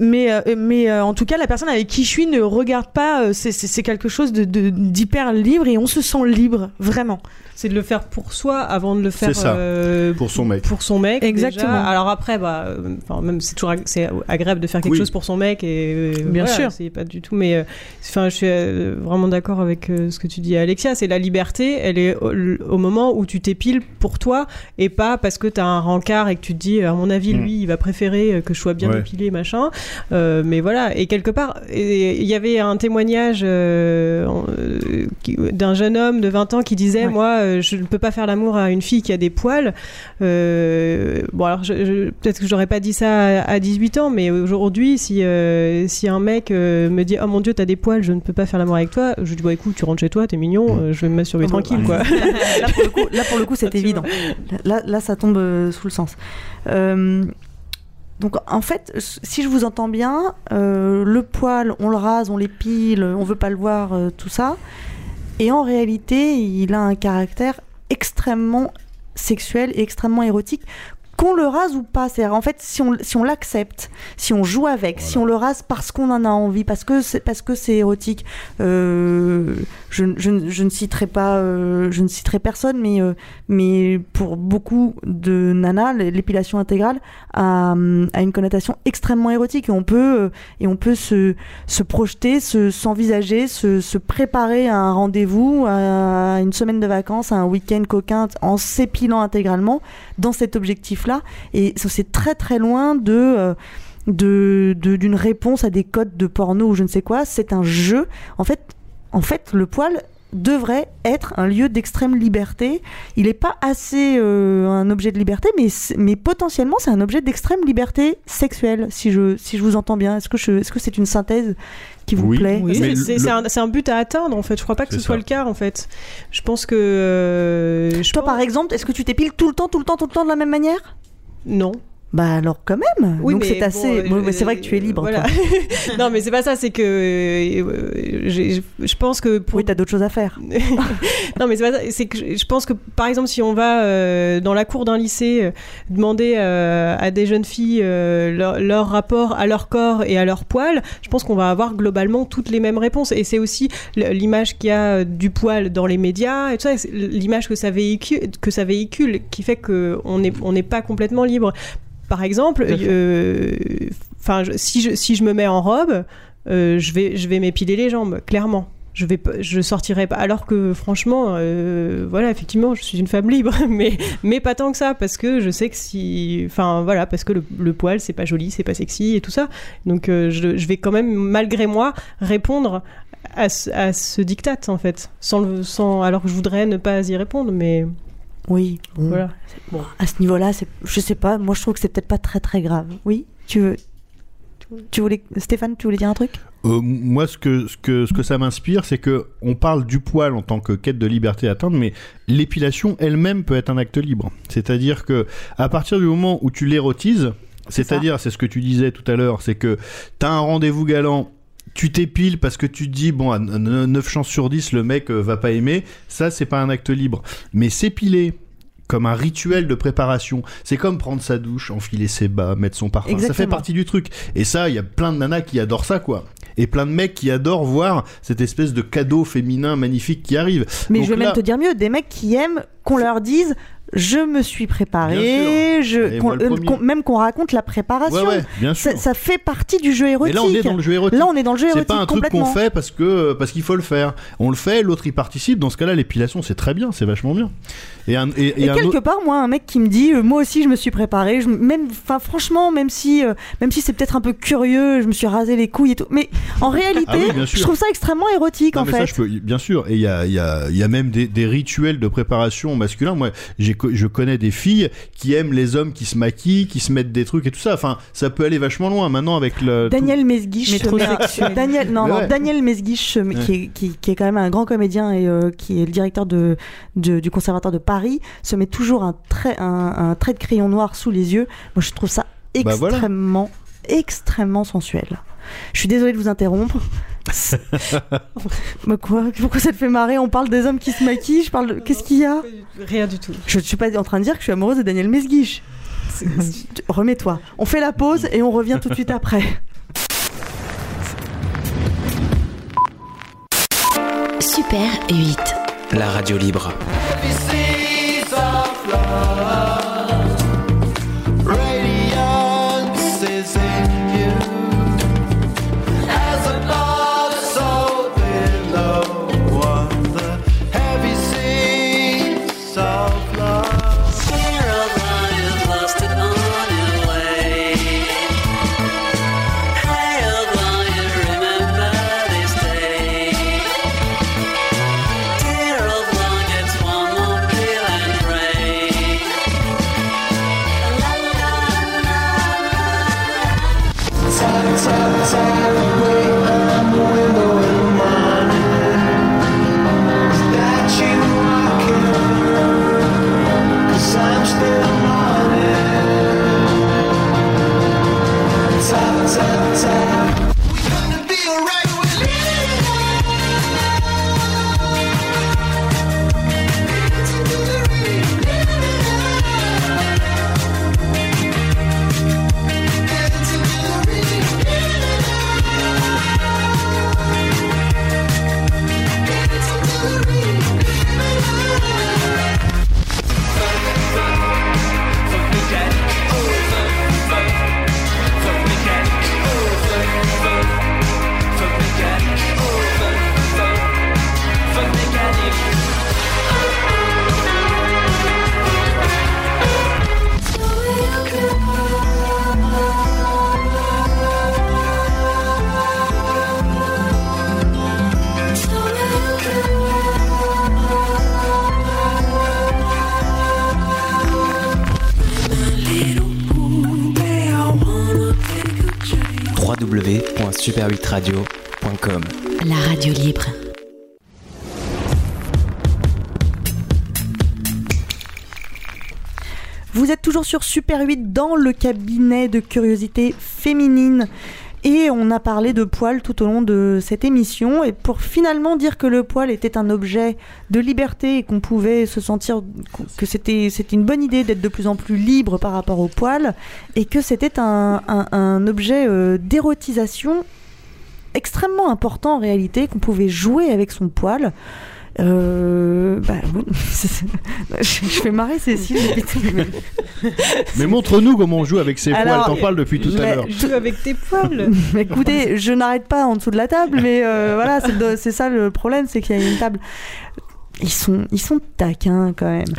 mais, euh, mais en tout cas, la personne avec qui je suis ne regarde pas. c'est- c'est c'est quelque chose de- de- d'hyper libre et on se sent libre, vraiment. C'est de le faire pour soi avant de le faire ça, euh, pour son mec. Pour son mec. Exactement. déjà. Alors après, bah, euh, enfin, même c'est toujours ag- c'est agréable de faire quelque Oui. chose pour son mec et euh, Bien voilà, sûr. C'est pas du tout, mais euh, enfin, je suis euh, vraiment d'accord avec euh, ce que tu dis, Alexia. C'est la liberté. Elle est au, au moment où tu t'épiles pour toi et pas parce que t'as un rencard et que tu te dis, à mon avis, Mm. lui, il va préférer que je sois bien Ouais. épilé, machin. Euh, mais voilà. Et quelque part, il y avait un témoignage euh, d'un jeune homme de 20 ans qui disait, Ouais. moi, euh, je ne peux pas faire l'amour à une fille qui a des poils. Euh, bon, alors, je- je- peut-être que j'aurais pas dit ça à, à 18 ans, mais aujourd'hui, si, euh, si un mec euh, me dit, oh mon dieu, t'as des poils, je ne peux pas faire l'amour avec toi, je dis, bon, écoute, tu rentres chez toi, t'es mignon, euh, je vais me masturber bon, tranquille, bah, quoi. là, pour le coup, là, pour le coup, c'est évident. Là, là, ça tombe sous le sens. Euh, donc, en fait, si je vous entends bien, euh, le poil, on le rase, on l'épile, on veut pas le voir, euh, tout ça. Et en réalité, il a un caractère extrêmement sexuel et extrêmement érotique. Qu'on le rase ou pas, c'est-à-dire en fait si on, si on l'accepte, si on joue avec, si on le rase parce qu'on en a envie, parce que c'est parce que c'est érotique, euh, je, je, je ne citerai pas, euh, je ne citerai personne, mais euh, mais pour beaucoup de nanas, l'épilation intégrale a, a une connotation extrêmement érotique. Et on peut et on peut se, se projeter, se s'envisager, se, se préparer à un rendez-vous, à une semaine de vacances, à un week-end coquin en s'épilant intégralement dans cet objectif-là. Et c'est très très loin euh, de- d'une réponse à des codes de porno ou je ne sais quoi. C'est un jeu. En fait, en fait, le poil devrait être un lieu d'extrême liberté. Il n'est pas assez euh, un objet de liberté, mais, c'est- mais potentiellement c'est un objet d'extrême liberté sexuelle, si je, si je vous entends bien. Est-ce que est-ce que c'est une synthèse qui vous Oui. plaît? Oui. C'est- C'est le- c'est un, c'est un but à atteindre en fait. Je crois pas que ce C'est soit le cas en fait. Je pense que. euh, je Toi, pense- par exemple, est-ce que tu t'épiles tout le temps, tout le temps, tout le temps de la même manière? Non. Bah alors quand même. Oui, Donc c'est assez. euh, bon, c'est vrai que tu es libre. voilà. toi. non, mais c'est pas ça. C'est que euh, je pense que pour Oui, t'as d'autres choses à faire. non, mais c'est pas ça. C'est que je pense que, par exemple, si on va euh, dans la cour d'un lycée euh, demander euh, à des jeunes filles euh, leur, leur rapport à leur corps et à leur poil, je pense qu'on va avoir globalement toutes les mêmes réponses. Et c'est aussi l'image qu'il y a du poil dans les médias et tout ça, c'est l'image que ça véhicule, que ça véhicule, qui fait qu'on n'est on n'est pas complètement libre. Par exemple, euh, enfin, si je si je me mets en robe, euh, je vais je vais m'épiler les jambes, clairement. Je vais je sortirai pas. Alors que franchement euh, voilà effectivement je suis une femme libre mais mais pas tant que ça parce que je sais que si enfin voilà parce que le, le poil c'est pas joli c'est pas sexy et tout ça. Donc je, je vais quand même malgré moi répondre à ce, à ce diktat en fait. Sans le sans alors que je voudrais ne pas y répondre mais Oui. Bon. voilà Bon, à ce niveau-là, je sais pas. Moi, je trouve que c'est peut-être pas très très grave. Oui. Tu veux. Tu voulais, Stéphane, tu voulais dire un truc? Euh, moi, ce que, ce que, ce que ça m'inspire, c'est que on parle du poil en tant que quête de liberté à atteindre, mais l'épilation elle-même peut être un acte libre. C'est-à-dire que à partir du moment où tu l'érotises, c'est-à-dire, c'est ce que tu disais tout à l'heure, c'est que t'as un rendez-vous galant. Tu t'épiles parce que tu te dis, bon, à 9 chances sur 10, le mec euh, va pas aimer. Ça, c'est pas un acte libre. Mais s'épiler comme un rituel de préparation, c'est comme prendre sa douche, enfiler ses bas, mettre son parfum. Ça fait partie du truc. Et ça, il y a plein de nanas qui adorent ça, quoi. Et plein de mecs qui adorent voir cette espèce de cadeau féminin magnifique qui arrive. Mais Donc je vais là- même te dire mieux, des mecs qui aiment qu'on leur dise je me suis préparé, je, qu'on- euh, qu'on- même qu'on raconte la préparation. Ouais, ouais, bien sûr. Ça, ça fait partie du jeu Mais érotique. là, on est dans le jeu érotique. Là, on est dans le jeu C'est érotique pas un truc qu'on fait parce que parce qu'il faut le faire. On le fait, l'autre y participe. Dans ce cas-là, l'épilation, c'est très bien, c'est vachement bien. Et, un, et, et Et un quelque autre- part, moi, un mec qui me dit, euh, moi aussi, je me suis préparé, je, même, enfin, franchement, même si, euh, même si c'est peut-être un peu curieux, je me suis rasé les couilles et tout, mais en réalité, Ah oui, je trouve ça extrêmement érotique, Non, en mais fait. ça, je peux, bien sûr. Et il y a, il y, a, y a même des, des rituels de préparation masculin. Moi, j'ai, je connais des filles qui aiment les hommes qui se maquillent, qui se mettent des trucs et tout ça. Enfin, ça peut aller vachement loin maintenant avec le. Daniel Mesguich. Daniel, non. Daniel Mesguich, Ouais. qui, est, qui, qui est quand même un grand comédien et euh, qui est le directeur de, de- du conservatoire de Paris, se met toujours un trait, un, un trait de crayon noir sous les yeux. Moi, je trouve ça Bah voilà. extrêmement, extrêmement sensuel. Je suis désolée de vous interrompre bah quoi Pourquoi ça te fait marrer On parle des hommes qui se maquillent, je parle de... Qu'est-ce qu'il y a Rien du tout. Je ne suis pas en train de dire que je suis amoureuse de Daniel Mesguich. Remets-toi. On fait la pause et on revient tout de suite après. Super 8. La radio libre. www.super8radio.com La radio libre. Vous êtes toujours sur Super 8 dans le cabinet de curiosité féminine. Et on a parlé de poils tout au long de cette émission. Et pour finalement dire que le poil était un objet de liberté et qu'on pouvait se sentir que c'était c'était une bonne idée d'être de plus en plus libre par rapport au poil et que c'était un, un- un objet euh, d'érotisation extrêmement important en réalité, qu'on pouvait jouer avec son poil. Euh, bah, oui. je, je fais marrer Cécile. Mais montre-nous comment on joue avec ses Alors, poils. T'en parles depuis tout à l'heure. Joue avec tes poils. Écoutez, je n'arrête pas en dessous de la table, mais euh, voilà, c'est ça le problème, c'est qu'il y a une table. Ils sont, ils sont taquins quand même.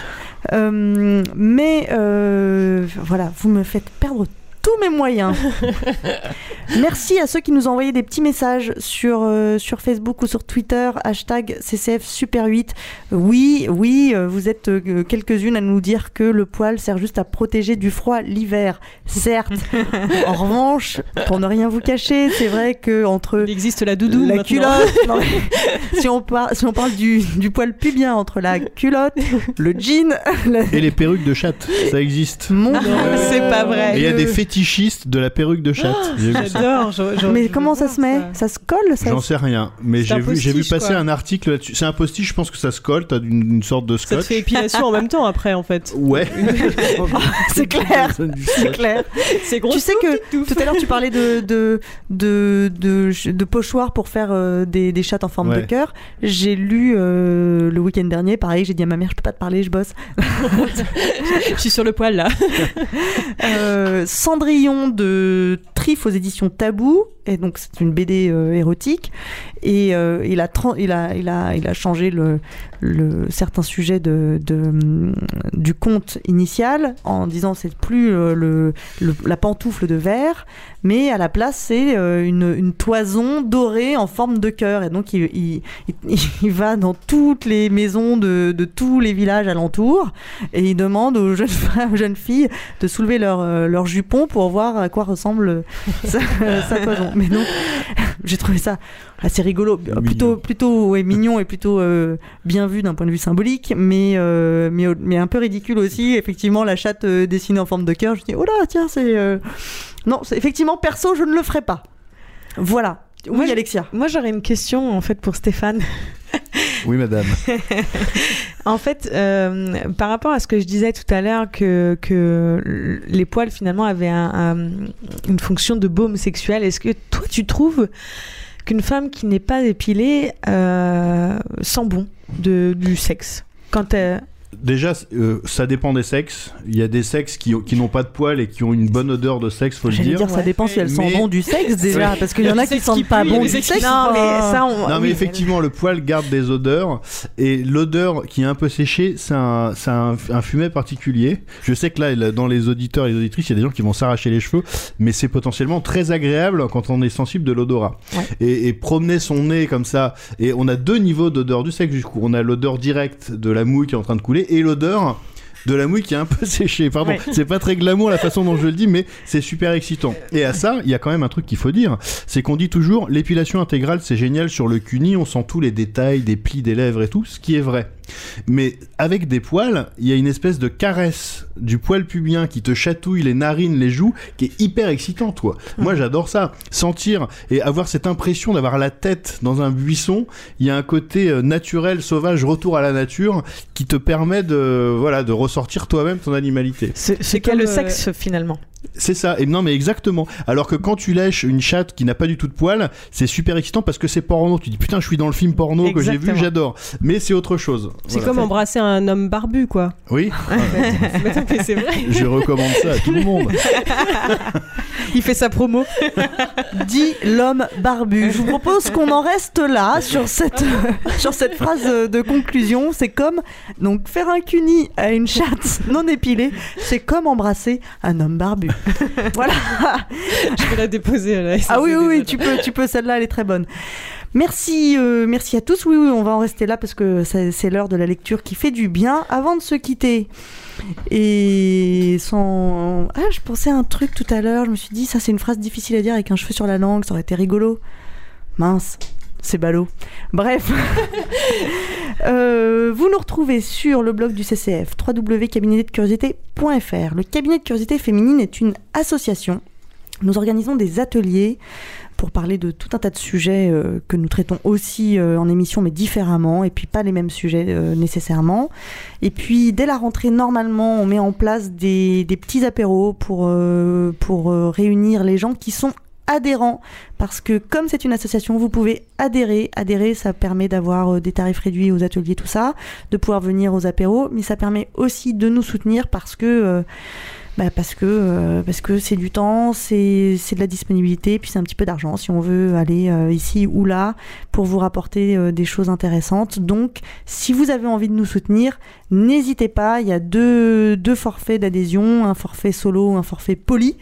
Euh, mais euh, voilà, vous me faites perdre tous mes moyens. Merci à ceux qui nous ont envoyé des petits messages sur, euh, sur Facebook ou sur Twitter, hashtag CCF Super 8. Oui, oui, euh, vous êtes euh, quelques-unes à nous dire que le poil sert juste à protéger du froid l'hiver. Certes. en revanche, pour ne rien vous cacher, c'est vrai que entre Il existe la doudoune la maintenant. culotte, non, si on parle, si on parle du, du poil pubien entre la culotte, le jean, la- Et les perruques de chatte, ça existe. mon Non, c'est pas vrai. Et il y a des Dieu. Fétichistes de la perruque de chatte. J'ai vu ça. J'adore. Mais comment ça se met Ça se colle ça J'en sais rien, mais C'est j'ai un vu, j'ai vu postiche, passer quoi. un article là-dessus. C'est un postiche, je pense que ça se colle, t'as une, une sorte de Ça te scotch. fait épilation en même temps après en fait. Ouais. C'est clair, c'est clair. C'est gros. Tu sais que tout à l'heure tu parlais de de de de, de pochoirs pour faire euh, des, des chattes en forme de cœur. J'ai lu euh, le week-end dernier, pareil, j'ai dit à ma mère je peux pas te parler, je bosse. Je suis sur le poil là. Euh, Cendrillon de Triffe aux éditions Tabou, et donc c'est une BD euh, érotique. Et euh, il, a il, a, il, a, il a changé certains sujets hum, du conte initial en disant c'est plus euh, le, la pantoufle de verre, mais à la place c'est euh, une, toison dorée en forme de cœur. Et donc il, va dans toutes les maisons de, tous les villages alentours et il demande aux jeunes, aux jeunes filles de soulever leur, euh, leur jupon pour voir à quoi ressemble sa toison. Mais donc, j'ai trouvé ça assez rigolo, Mignon. plutôt, plutôt ouais, mignon et plutôt euh, bien vu d'un point de vue symbolique, mais, euh, mais, mais un peu ridicule aussi. Effectivement, la chatte euh, dessinée en forme de cœur, je dis, oh là, tiens, c'est... euh, Non, c'est- effectivement, perso, je ne le ferai pas. Voilà. Oui, Moi, Alexia. Moi, j'aurais une question en fait pour Stéphane. Oui, madame. En fait, euh, par rapport à ce que je disais tout à l'heure, que, que les poils finalement avaient un- un- une fonction de baume sexuel, est-ce que toi tu trouves qu'une femme qui n'est pas épilée euh, sent bon du sexe. Quand elle... Déjà, euh, ça dépend des sexes. Il y a des sexes qui, qui n'ont pas de poils et qui ont une bonne odeur de sexe, faut le dire. dire, ça dépend si elles sont Mais- bon du sexe déjà, parce qu'il y en a qui sentent pas bon du sexe. Non, mais ça, on... Non mais oui. effectivement le poil garde des odeurs et l'odeur qui est un peu séchée c'est un, un, un fumet particulier. Je sais que là là, dans les auditeurs et les auditrices il y a des gens qui vont s'arracher les cheveux mais c'est potentiellement très agréable quand on est sensible de l'odorat. Et, et promener son nez comme ça et on a deux niveaux d'odeur du sexe du coup. On a l'odeur directe de la mouille qui est en train de couler et l'odeur de la mouille qui est un peu séchée. Pardon, Ouais. c'est pas très glamour la façon dont je le dis, mais c'est super excitant. Et à ça, il y a quand même un truc qu'il faut dire, c'est qu'on dit toujours l'épilation intégrale c'est génial sur le cuni, on sent tous les détails des plis des lèvres et tout, ce qui est vrai. Mais avec des poils, il y a une espèce de caresse du poil pubien qui te chatouille les narines, les joues, qui est hyper excitant, toi. Moi, j'adore ça. Sentir et avoir cette impression d'avoir la tête dans un buisson, il y a un côté euh, naturel, sauvage, retour à la nature, qui te permet de, voilà, de ressortir toi-même ton animalité. C'est qu'est le euh, sexe finalement? C'est ça, et non mais exactement. Alors que quand tu lèches une chatte qui n'a pas du tout de poils, c'est super excitant parce que c'est porno. Tu dis putain, je suis dans le film porno que j'ai vu, j'adore. Mais c'est autre chose. C'est Voilà. comme embrasser un homme barbu, quoi. Oui, c'est vrai. je recommande ça à tout le monde. Il fait sa promo. dit l'homme barbu. Je vous propose qu'on en reste là sur cette, sur cette phrase de conclusion. C'est comme donc faire un cuni à une chatte non épilée, c'est comme embrasser un homme barbu. voilà. Je vais la déposer à la Ah oui, oui, tu peux, tu peux. Celle-là, elle est très bonne. Merci, euh, merci à tous. Oui, oui, on va en rester là parce que c'est c'est l'heure de la lecture qui fait du bien. Avant de se quitter, et sans. Ah, je pensais à un truc tout à l'heure. Je me suis dit, ça, c'est une phrase difficile à dire avec un cheveu sur la langue. Ça aurait été rigolo. Mince, c'est ballot. Bref. Euh, vous nous retrouvez sur le blog du CCF, www.cabinetdecuriosité.fr. Le cabinet de curiosité féminine est une association. Nous organisons des ateliers pour parler de tout un tas de sujets euh, que nous traitons aussi euh, en émission, mais différemment, et puis pas les mêmes sujets euh, nécessairement. Et puis, dès la rentrée, normalement, on met en place des, des petits apéros pour, pour réunir les gens qui sont adhérents, parce que comme c'est une association, vous pouvez adhérer. Adhérer, ça permet d'avoir euh, des tarifs réduits aux ateliers, tout ça, de pouvoir venir aux apéros, mais ça permet aussi de nous soutenir parce que... euh, bah, parce que euh, parce que c'est du temps, c'est de la disponibilité, puis c'est un petit peu d'argent si on veut aller ici ou là pour vous rapporter des choses intéressantes. Donc, si vous avez envie de nous soutenir, n'hésitez pas. Il y a deux forfaits d'adhésion, un forfait solo, un forfait poli.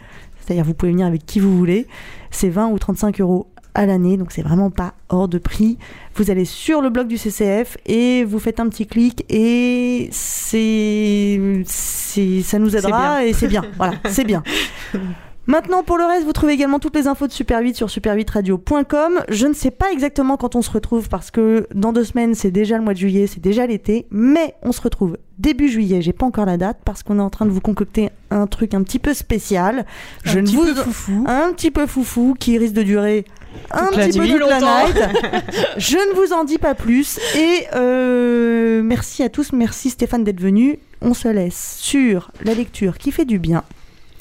C'est-à-dire vous pouvez venir avec qui vous voulez. C'est 20 ou 35 euros à l'année, donc c'est vraiment pas hors de prix. Vous allez sur le blog du CCF et vous faites un petit clic et c'est, c'est, ça nous aidera et c'est bien. Voilà, c'est bien. Maintenant, pour le reste, vous trouvez également toutes les infos de Super 8 sur super8radio.com. Je ne sais pas exactement quand on se retrouve parce que dans deux semaines, c'est déjà le mois de juillet, c'est déjà l'été, mais on se retrouve début juillet. J'ai pas encore la date parce qu'on est en train de vous concocter un truc un petit peu spécial. Un je ne petit vous peu foufou. un petit peu foufou qui risque de durer un la petit peu toute la Longtemps. night. Je ne vous en dis pas plus. Et euh, merci à tous. Merci Stéphane d'être venu. On se laisse sur la lecture qui fait du bien.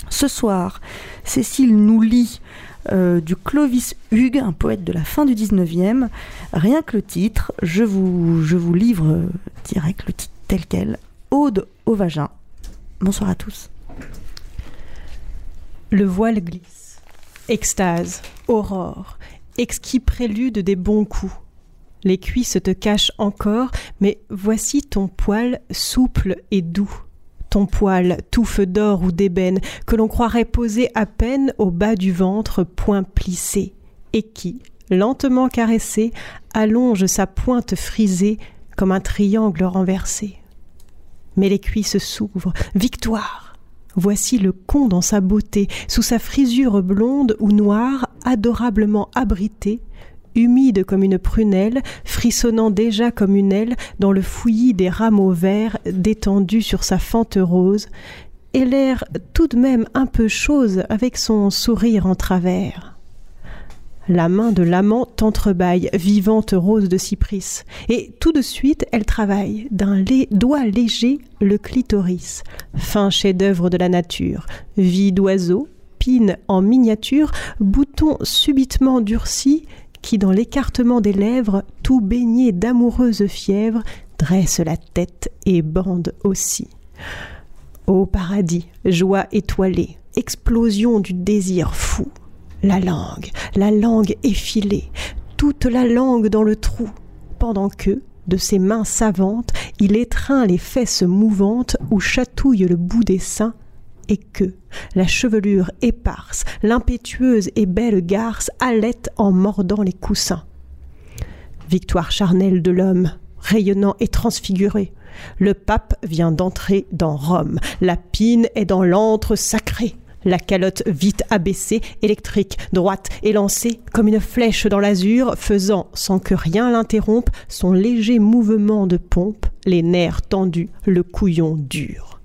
Ce soir, Cécile nous lit euh, du Clovis Hugues, un poète de la fin du 19e. Rien que le titre, je vous, je vous livre euh, direct le titre tel quel. Ode au vagin. Bonsoir à tous. Le voile glisse. Extase, aurore, exquis prélude des bons coups. Les cuisses te cachent encore, mais voici ton poil souple et doux. Ton poil, touffe d'or ou d'ébène, que l'on croirait posé à peine au bas du ventre, point plissé, et qui, lentement caressé, allonge sa pointe frisée comme un triangle renversé. Mais les cuisses s'ouvrent, victoire, Voici le con dans sa beauté, sous sa frisure blonde ou noire, adorablement abrité, humide comme une prunelle, frissonnant déjà comme une aile dans le fouillis des rameaux verts détendus sur sa fente rose, et l'air tout de même un peu chose avec son sourire en travers. La main de l'amant t'entrebâille, vivante rose de cypris, et tout de suite elle travaille d'un lait- doigt léger le clitoris, fin chef-d'œuvre de la nature, vie d'oiseau, pine en miniature, bouton subitement durci qui, dans l'écartement des lèvres, tout baigné d'amoureuse fièvre, dresse la tête et bande aussi. Ô paradis, joie étoilée, explosion du désir fou. La langue, la langue effilée, toute la langue dans le trou, pendant que, de ses mains savantes, il étreint les fesses mouvantes où chatouille le bout des seins, et que, la chevelure éparse, l'impétueuse et belle garce halète en mordant les coussins. Victoire charnelle de l'homme, rayonnant et transfiguré. Le pape vient d'entrer dans Rome. La pine est dans l'antre sacré. La calotte vite abaissée, électrique, droite, élancée, comme une flèche dans l'azur, faisant, sans que rien l'interrompe, son léger mouvement de pompe, les nerfs tendus, le couillon dur.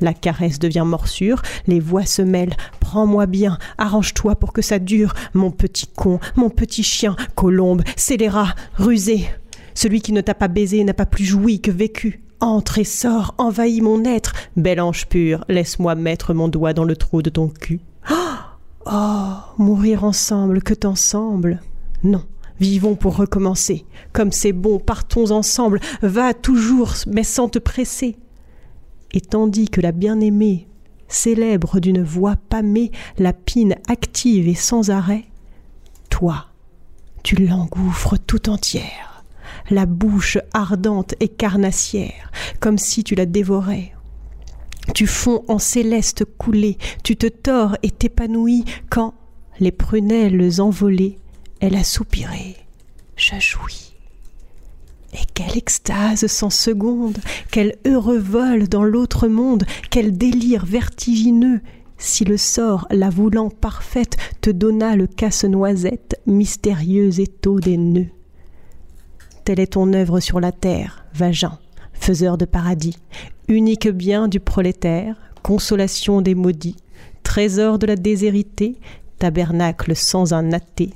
La caresse devient morsure, les voix se mêlent. Prends-moi bien, arrange-toi pour que ça dure, mon petit con, mon petit chien, colombe, scélérat, rusé. Celui qui ne t'a pas baisé n'a pas plus joui que vécu. Entre et sors, envahis mon être. Bel ange pur, laisse-moi mettre mon doigt dans le trou de ton cul. Oh, mourir ensemble, que t'ensemble. Non, vivons pour recommencer. Comme c'est bon, partons ensemble. Va toujours, mais sans te presser. Et tandis que la bien-aimée célèbre d'une voix pâmée la pine active et sans arrêt, toi, tu l'engouffres tout entière, la bouche ardente et carnassière, comme si tu la dévorais. Tu fonds en céleste coulée, tu te tords et t'épanouis quand, les prunelles envolées, elle a soupiré. Je jouis. Et quelle extase sans seconde, quel heureux vol dans l'autre monde, quel délire vertigineux, si le sort, la voulant parfaite, te donna le casse-noisette, mystérieux étau des nœuds. Telle est ton œuvre sur la terre, vagin, faiseur de paradis, unique bien du prolétaire, consolation des maudits, trésor de la déshérité, tabernacle sans un athée,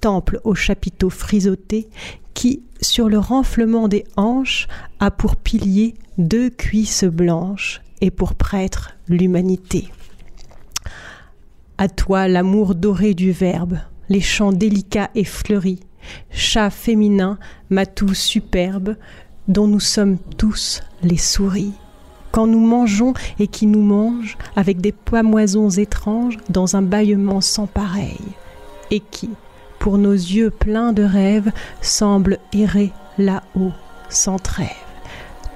temple aux chapiteaux frisottés, qui, sur le renflement des hanches, a pour pilier deux cuisses blanches et pour prêtre l'humanité. À toi l'amour doré du Verbe, les chants délicats et fleuris, chat féminin, matou superbe, dont nous sommes tous les souris. Quand nous mangeons et qui nous mange avec des poimoisons étranges dans un bâillement sans pareil, et qui, pour nos yeux pleins de rêves, semble errer là-haut, sans trêve,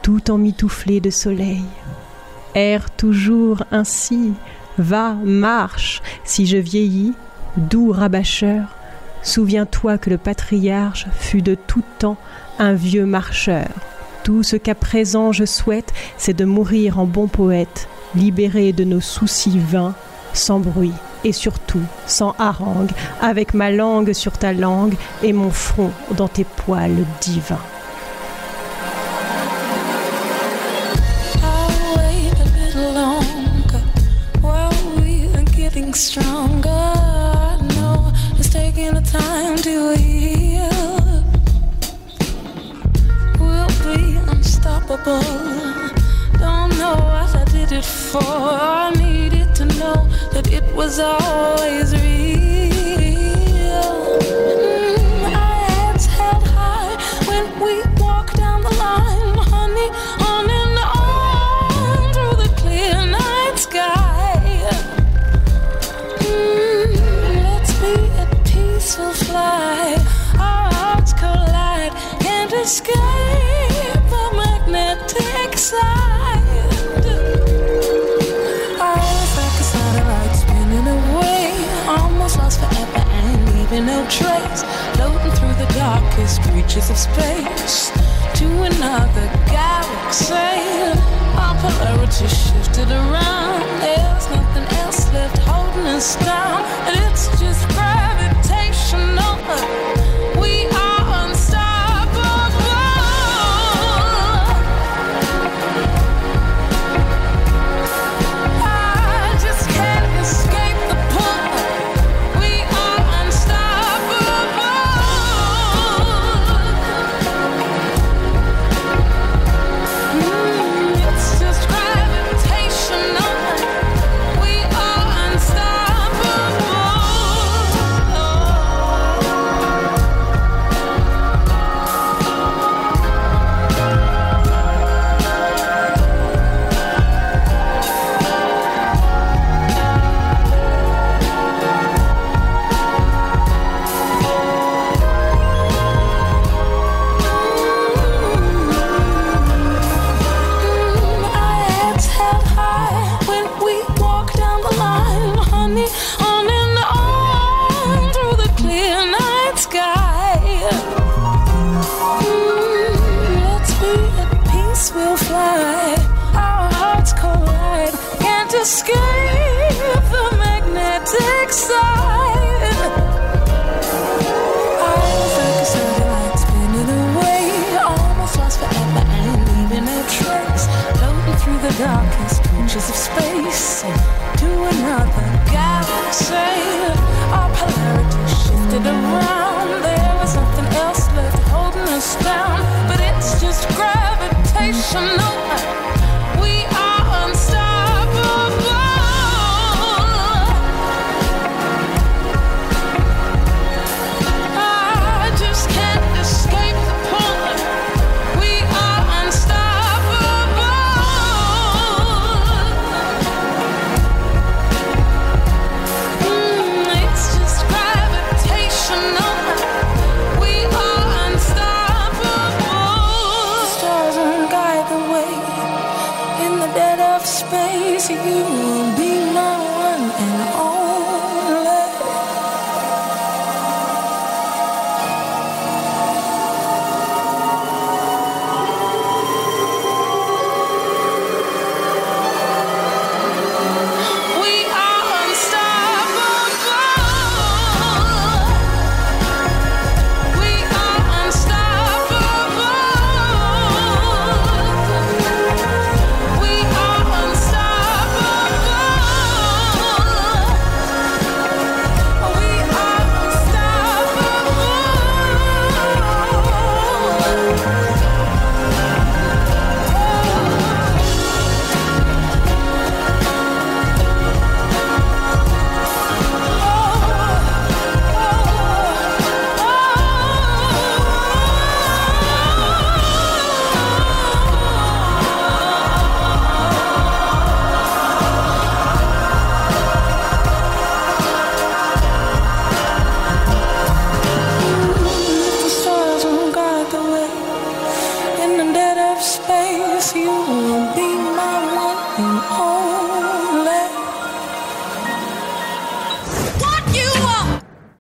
tout emmitouflé de soleil. Erre toujours ainsi, va, marche, si je vieillis, doux rabâcheur, souviens-toi que le patriarche fut de tout temps un vieux marcheur. Tout ce qu'à présent je souhaite, c'est de mourir en bon poète, libéré de nos soucis vains, sans bruit et surtout sans harangue, avec ma langue sur ta langue et mon front dans tes poils divins. It for. I needed to know that it was always real. Mm, our heads held high when we walk down the line, honey, on and on through the clear night sky. Mm, let's be a peaceful flight. Our hearts collide, can't escape the magnetic side. Leaving no trace. Floating through the darkest reaches of space to another galaxy. Our polarity shifted around. There's nothing else left holding us down,